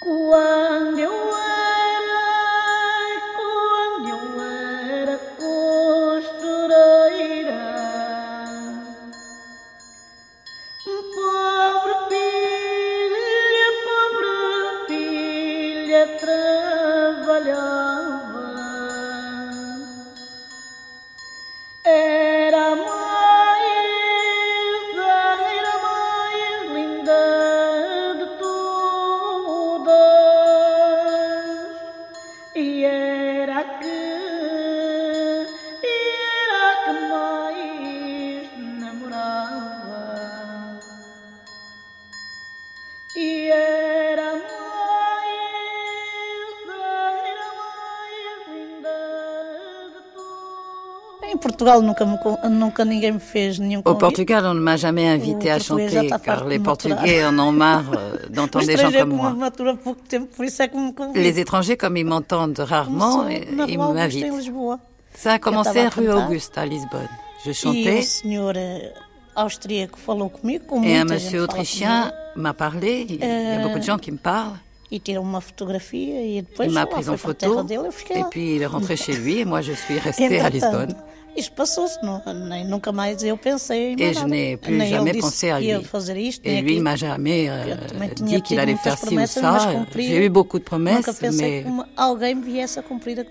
quando eu Portugal nunca, me, con- nunca ninguém me fez nenhum Au. Portugal, on ne m'a jamais invité à chanter, car les Portugais en ont marre euh, d'entendre des gens comme moi. Les étrangers, comme ils m'entendent rarement, ils m'invitent. Ça a commencé rue. Auguste, à Lisbonne. Je E chantais senhor eh, et un monsieur autrichien m'a parlé. Il y a Euh, beaucoup de gens qui me parlent. e e Il m'a pris en photo et puis il est rentré chez lui et moi je suis restée à Lisbonne. Isto passou-se, não- nem, nunca mais eu pensei em Et mais je nada. n'ai jamais pensé à lui. fazer isto, Et lui, m'a jamais euh, dit qu'il allait faire ci ou ça. J'ai eu beaucoup de Nunca promesses, pensei mais,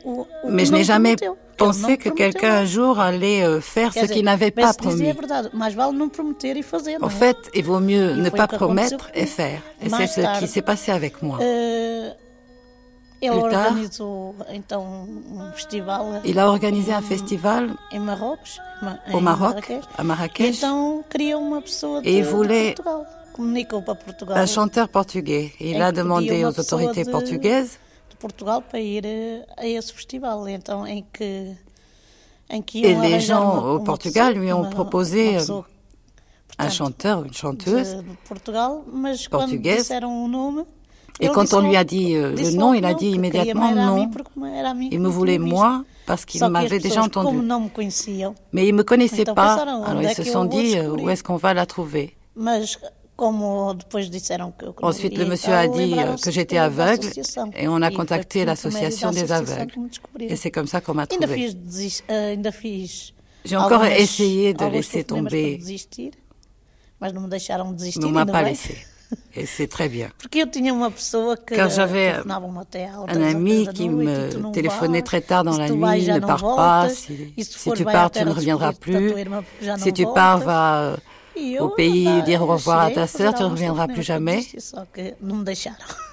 o, o je n'ai jamais prometeu. Pensé que quelqu'un un jour allait euh, faire Quer ce qu'il n'avait pas promis. vale e fazer, En fait, il vaut mieux E ne pas promettre et faire. Et c'est ce qui s'est passé avec moi. eh, ele Plus tard, organizou então um festival Il a organisé un festival em Marrocos, ma- au Maroc, Marrakech. à E Marrakech, então criou uma pessoa de, Et il de voulait Portugal, un chanteur portugais. Il a demandé aux autorités de- portugaises de Portugal para ir eh, a esse festival, então em que em que Et les gens uma, au Portugal lui ont uma- proposé pessoa, un chanteur, une chanteuse. de, Portugal, mas quando Et quand on lui a dit euh, le nom, il a dit immédiatement non. me- Il me me voulait moi parce qu'il m'avait déjà entendu. me conheciam, Mais ils me connaissaient Então pas, alors ils se sont dit euh, où est-ce qu'on va la trouver? Ensuite, le monsieur a dit euh, que j'étais aveugle et on a contacté l'association des aveugles. me. Et c'est comme ça qu'on m'a trouvé. eh, J'ai encore essayé de laisser tomber. me. Mais on m'a ainda pas laissé. Et c'est très bien. Porque eu tinha uma pessoa que Car j'avais Un ami qui me e não téléphonait très tard dans se la nuit, ne pars pas, si, e si tu pars, à tu ne reviendras plus. Si tu pars, va E au pays dire au revoir à ta sœur, tu ne reviendras plus jamais. me.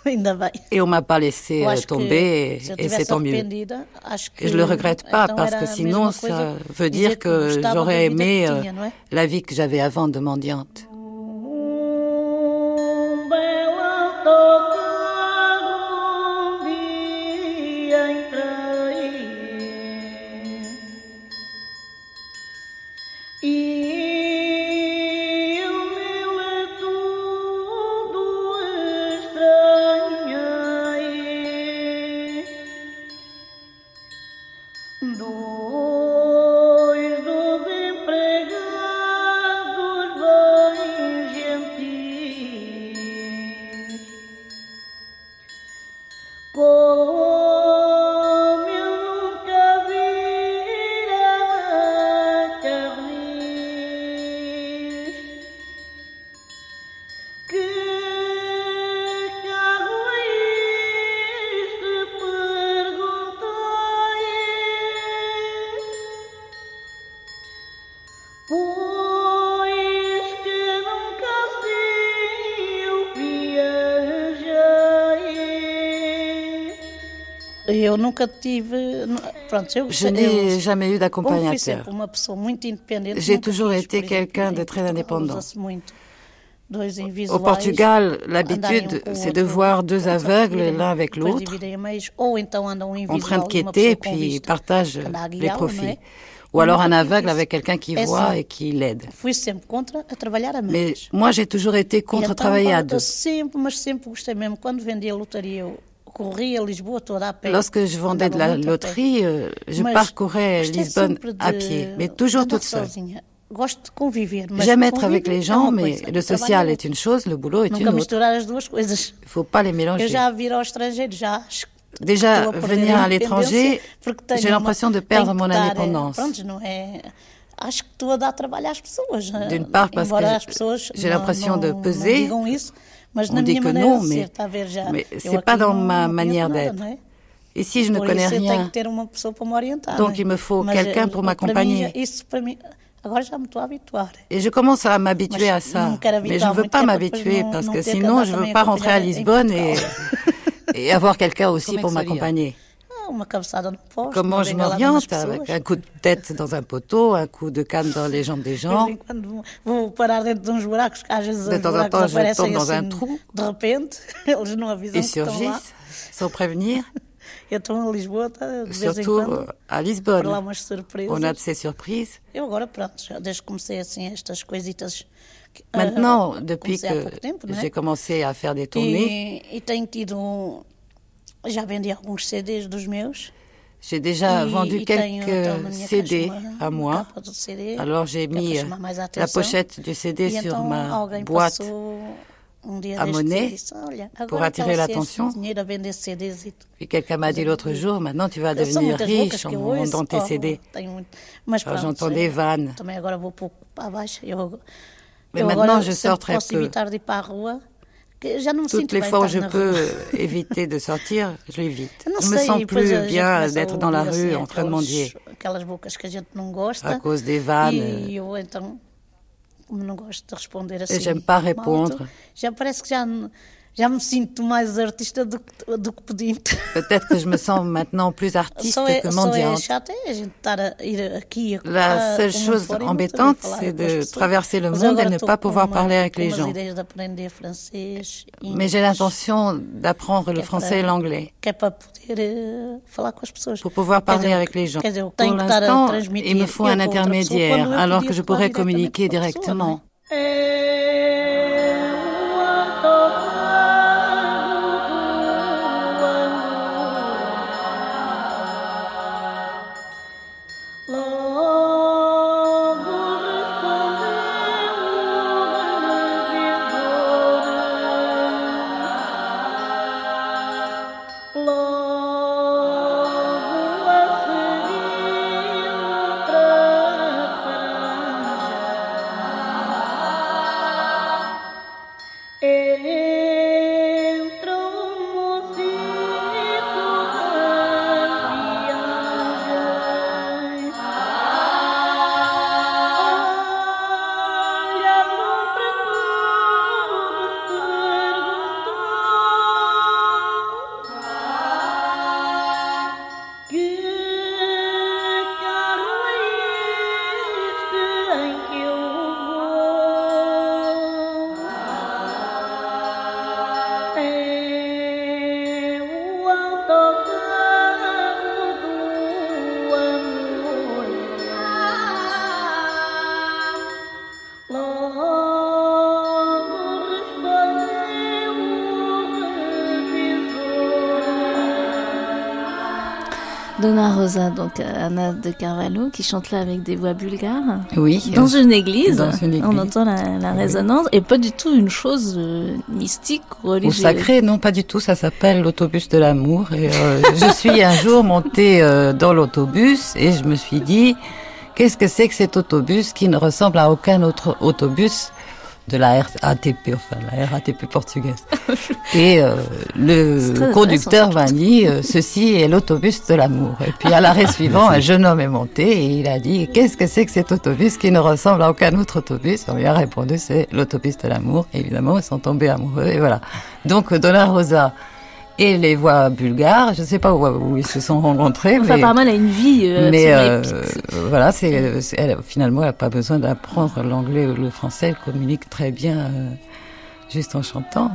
Et on m'a pas laissé Eu euh, tomber et, et c'est tant mieux. Et je le regrette pas parce que sinon ça veut dire que j'aurais aimé euh, la vie que j'avais avant de mendiante. todo. Eu nunca tive. Pronto, eu, Je n'ai jamais eu d'accompagnateur. J'ai toujours été quelqu'un de em très indépendant. Au Portugal, l'habitude, um c'est de voir deux aveugles l'un avec l'autre en train de e quêter, puis partagent les profits. Ou alors un aveugle avec quelqu'un qui voit et qui l'aide. Mais moi, j'ai toujours été contre E travailler à eu deux. Lisboa toda a pé. Lorsque je vendais de la loterie, euh, je parcourais Lisbonne à pied, mais toujours toute seule. J'aime être avec les gens, mais le social est une chose, le boulot est une autre. Il faut pas les mélanger. Déjà, venir à l'étranger, j'ai l'impression de perdre mon indépendance. D'une part, parce que j'ai l'impression de peser. On na dit minha que maneira non, de ser, mais- está a ver já. mais eu c'est aqui pas dans ma manière d'être. Ici, je ne connais rien. que ter uma pessoa para me orientar. Donc, il me faut quelqu'un eh, pour mim, m'accompagner. já- Isso para mim, agora já me estou a habituar. Et je commence à m'habituer à ça. Mais je ne veux pas m'habituer parce que sinon, je ne veux pas rentrer à Lisbonne et, avoir quelqu'un aussi pour m'accompagner. Comment je m'oriente avec un coup de tête dans un poteau, un coup de canne dans les jambes des De gens. de temps en temps, je tombe dans un trou. de repente, Ils surgissent sans prévenir. Em Surtout quando. à Lisbonne. On a de ces surprises. Eu agora, pronto, já desde que comecei assim estas coisitas. que, ah, Maintenant, depuis que j'ai commencé à faire des tournées, Já vendi alguns CDs dos meus. j'ai déjà E- vendu e quelques CD à moi. CD, Alors j'ai mis a la pochette du CD E sur então ma boîte um à e monnaie disse, pour attirer l'attention. e. Puis quelqu'un m'a dit l'autre jour, maintenant tu vas devenir riche en vendant tes CD. Alors, j'entends des vannes. Eu, Mais maintenant, je sors très peu. Me Toutes les fois où je peux éviter de sortir, je l'évite. Não Je me sei, sens plus bien d'être dans la rue en train de mendier. À cause des vannes. E assim. j'aime pas répondre. Já me sinto mais artista do que, do que pedinte. Peut-être que je me sens maintenant plus artiste é, que só é mendiante. chato é a gente estar a ir aqui a La seule chose e embêtante, c'est de traverser le monde et ne pas pouvoir parler avec les gens. Mais j'ai l'intention d'apprendre le français et l'anglais Que é para poder falar com as pessoas. pour pouvoir parler avec les gens. Pour l'instant, il me faut un pessoa, intermédiaire, alors que je pourrais communiquer directement. Rosa, donc euh, Anna de Carvalho, qui chante là avec des voix bulgares. Oui. Dans une église. dans une On entend la, la Oui. résonance et pas du tout une chose euh, mystique ou Ou religieuse. sacré, non, pas du tout. Ça s'appelle l'autobus de l'amour. Et euh, je suis un jour montée euh, dans l'autobus et je me suis dit, qu'est-ce que c'est que cet autobus qui ne ressemble à aucun autre autobus de la RATP, enfin la RATP portugaise. Et euh, le conducteur m'a dit, euh, ceci est l'autobus de l'amour. Et puis à l'arrêt suivant, un jeune homme est monté et il a dit, qu'est-ce que c'est que cet autobus qui ne ressemble à aucun autre autobus? On lui a répondu, c'est l'autobus de l'amour. Évidemment, ils sont tombés amoureux et voilà. Donc Donna Rosa et les voix bulgares, je ne sais pas où, où ils se sont rencontrés. Enfin, mais... apparemment, elle a une vie euh, Mais euh, voilà, c'est c'est- elle, finalement, elle n'a pas besoin d'apprendre l'anglais ou le français. Elle communique très bien euh, juste en chantant.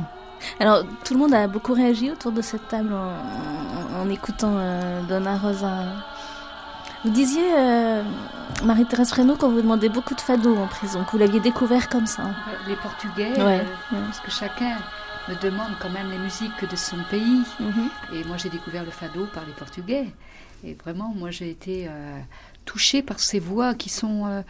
Alors, tout le monde a beaucoup réagi autour de cette table en, en- en écoutant euh, Donna Rosa. Vous disiez, euh, Marie-Thérèse Fresneau, qu'on vous demandait beaucoup de fado en prison, que vous l'aviez découvert comme ça. Les Portugais, Ouais, euh, parce que chacun me demande quand même les musiques de son pays. Et moi, j'ai découvert le fado par les Portugais. Et vraiment, moi, j'ai été euh, touchée par ces voix qui sont euh,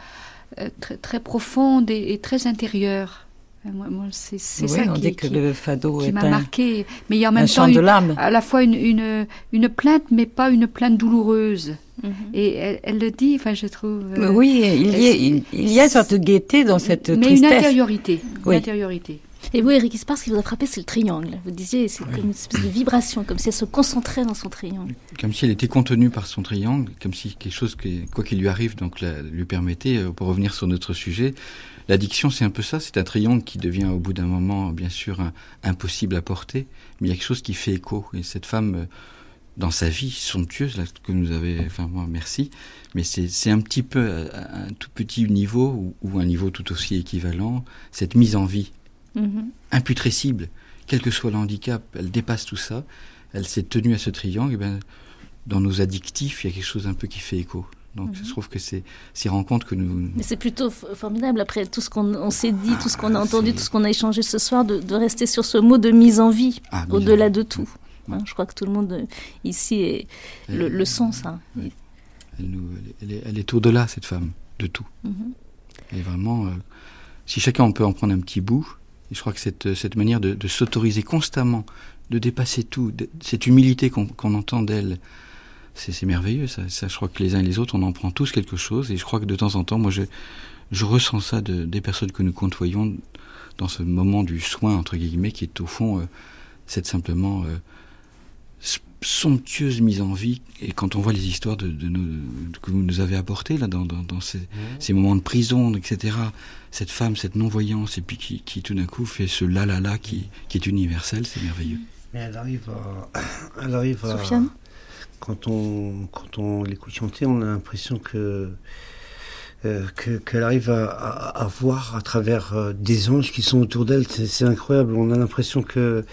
euh, très, très profondes et, et très intérieures. Moi, moi, c'est Oui, ça on qui, dit que qui- le fado qui m'a marqué. Mais il y a en même temps une- à la fois une, une, une plainte, mais pas une plainte douloureuse. Mhm. Et elle, elle le dit, enfin, je trouve. euh, oui, il y, a, il, il y a une sorte de gaieté dans cette mais tristesse. une intériorité. Oui. Une intériorité. Et vous, Eric Ispar, ce qui vous a frappé, c'est le triangle. Vous disiez, c'est comme une espèce de vibration, comme si elle se concentrait dans son triangle. Comme si elle était contenue par son triangle, comme si quelque chose, quoi qu'il lui arrive, donc la- lui permettait, euh, pour revenir sur notre sujet, l'addiction c'est un peu ça, c'est un triangle qui devient au bout d'un moment, bien sûr, un- impossible à porter, mais il y a quelque chose qui fait écho. Et cette femme, euh, dans sa vie somptueuse, là, que nous avez, enfin moi, merci, mais c'est un petit peu, euh, un tout petit niveau, ou, ou un niveau tout aussi équivalent, cette mise en vie Mhm. imputrescible, quel que soit le handicap, elle dépasse tout ça. elle s'est tenue à ce triangle, et ben, dans nos addictifs, il y a quelque chose un peu qui fait écho. Donc Mhm. je trouve que c'est ces rencontres que nous... Mais c'est plutôt formidable, après tout ce qu'on on s'est dit, tout ce qu'on a entendu, tout ce qu'on a échangé ce soir, de, de rester sur ce mot de mise en vie, Ah, au-delà de tout. Hein, je crois que tout le monde euh, ici est, le, le sent, ça. Elle, nous- elle est, elle est au-delà, cette femme, de tout. Elle est vraiment... euh, si chacun on peut en prendre un petit bout, je crois que cette, cette manière de, s'autoriser constamment, de dépasser tout, cette humilité qu'on qu'on entend d'elle, c'est c'est merveilleux. Ça, je crois que les uns et les autres, on en prend tous quelque chose, et je crois que de temps en temps, moi, je, je ressens ça de, des personnes que nous côtoyons dans ce moment du soin, entre guillemets, qui est au fond euh, cette simplement euh, somptueuse mise en vie. Et quand on voit les histoires de, de nous, que vous nous avez apportées là, dans, dans, dans ces, ces moments de prison, etc., cette femme, cette non-voyance, et puis qui, qui tout d'un coup fait ce la la la qui, qui est universel, c'est merveilleux. Mais elle arrive à. Elle arrive à. Quand on, quand on l'écoute chanter, on a l'impression que. euh, que- qu'elle arrive à, à- à voir à travers euh, des anges qui sont autour d'elle, c'est incroyable. On a l'impression que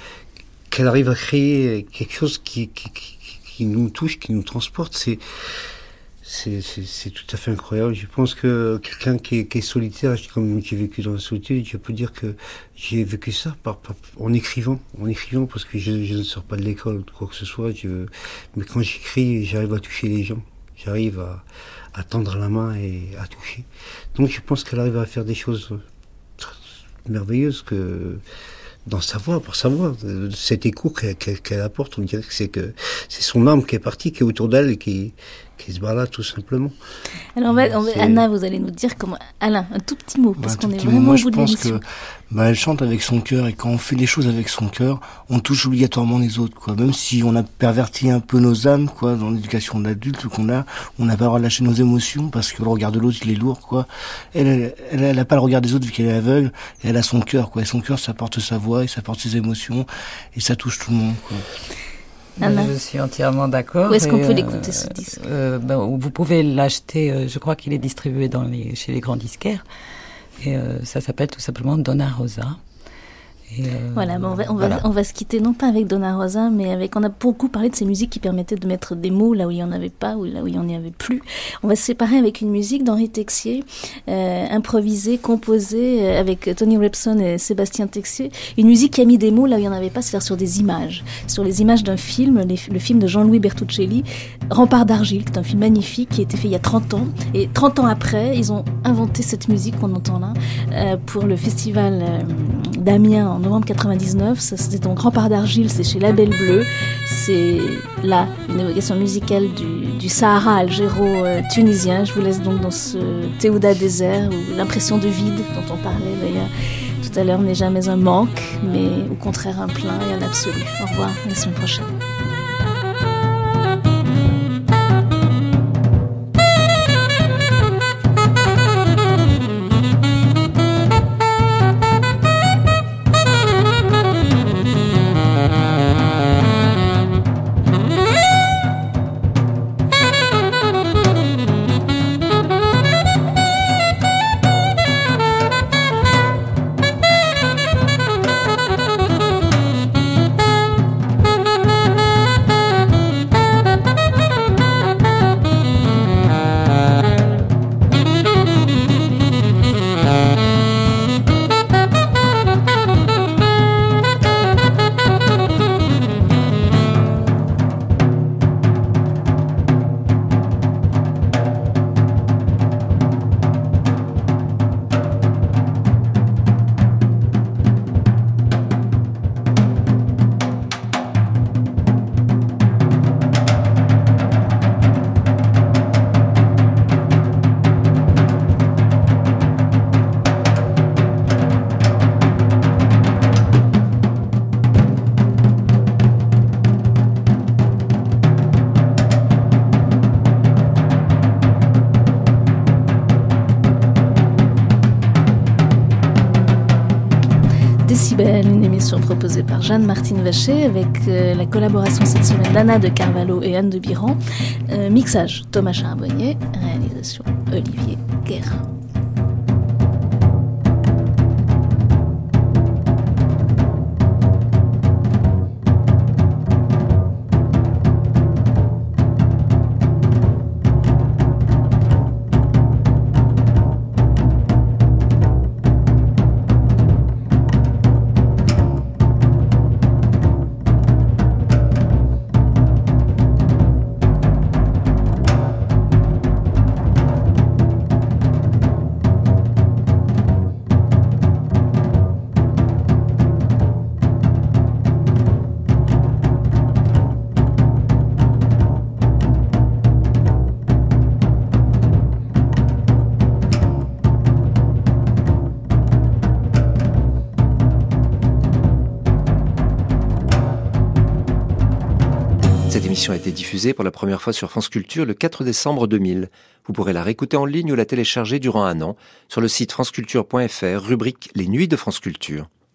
qu'elle arrive à créer quelque chose qui, qui, qui, qui nous touche, qui nous transporte. C'est c'est tout à fait incroyable. Je pense que quelqu'un qui qui est solitaire, comme j'ai vécu dans la solitude, je peux dire que j'ai vécu ça par, par- en écrivant, en écrivant parce que je, je ne sors pas de l'école ou quoi que ce soit. Je, mais quand j'écris, j'arrive à toucher les gens. J'arrive à, à tendre la main et à toucher. Donc je pense qu'elle arrive à faire des choses merveilleuses que dans sa voix, par sa voix, cet écho qu'elle apporte, on dirait que c'est que c'est son âme qui est partie, qui est autour d'elle qui, qui se balade tout simplement. Alors, va- Anna, vous allez nous dire comment. Alain, un tout petit mot, parce Bah, qu'on est vraiment moi au je bout de pense que bah, elle chante avec son cœur et quand on fait les choses avec son cœur, on touche obligatoirement les autres quoi. Même si on a perverti un peu nos âmes quoi dans l'éducation d'adulte qu'on a, on n'a pas le droit de lâcher nos émotions parce que le regard de l'autre il est lourd quoi. Elle elle, elle, elle a pas le regard des autres vu qu'elle est aveugle et elle a son cœur quoi. Et son cœur ça porte sa voix et ça porte ses émotions et ça touche tout le monde quoi. Anna. Je suis entièrement d'accord. Où est-ce qu'on peut euh, l'écouter, ce disque? euh, ben, Vous pouvez l'acheter, euh, je crois qu'il est distribué dans les, chez les grands disquaires. Et euh, ça s'appelle tout simplement Donna Rosa. Et, euh, Voilà, mais on va, on, voilà. va, on va se quitter non pas avec Donna Rosa, mais avec. On a beaucoup parlé de ces musiques qui permettaient de mettre des mots là où il n'y en avait pas, ou là où il n'y en avait plus. On va se séparer avec une musique d'Henri Texier, euh, improvisée, composée euh, avec Tony Repson et Sébastien Texier. Une musique qui a mis des mots là où il n'y en avait pas, c'est-à-dire sur des images. Sur les images d'un film, les- le film de Jean-Louis Bertuccelli, Rempart d'argile, qui est un film magnifique qui a été fait il y a 30 ans. Et 30 ans après, ils ont inventé cette musique qu'on entend là euh, pour le festival d'Amiens en novembre 99. Ça, C'était donc Rempart d'argile, c'est chez Label Bleu. C'est là une évocation musicale du, du Sahara algéro-tunisien. Je vous laisse donc dans ce Théouda désert où l'impression de vide dont on parlait d'ailleurs tout à l'heure n'est jamais un manque, mais au contraire un plein et un absolu. Au revoir, à la semaine prochaine. Proposée par Jeanne-Martine Vacher avec euh, la collaboration cette semaine d'Anna de Carvalho et Anne de Biran. Euh, mixage Thomas Charbonnier, réalisation Olivier Guérin. Pour la première fois sur France Culture le 4 décembre 2000. Vous pourrez la réécouter en ligne ou la télécharger durant un an sur le site franceculture.fr, rubrique Les Nuits de France Culture.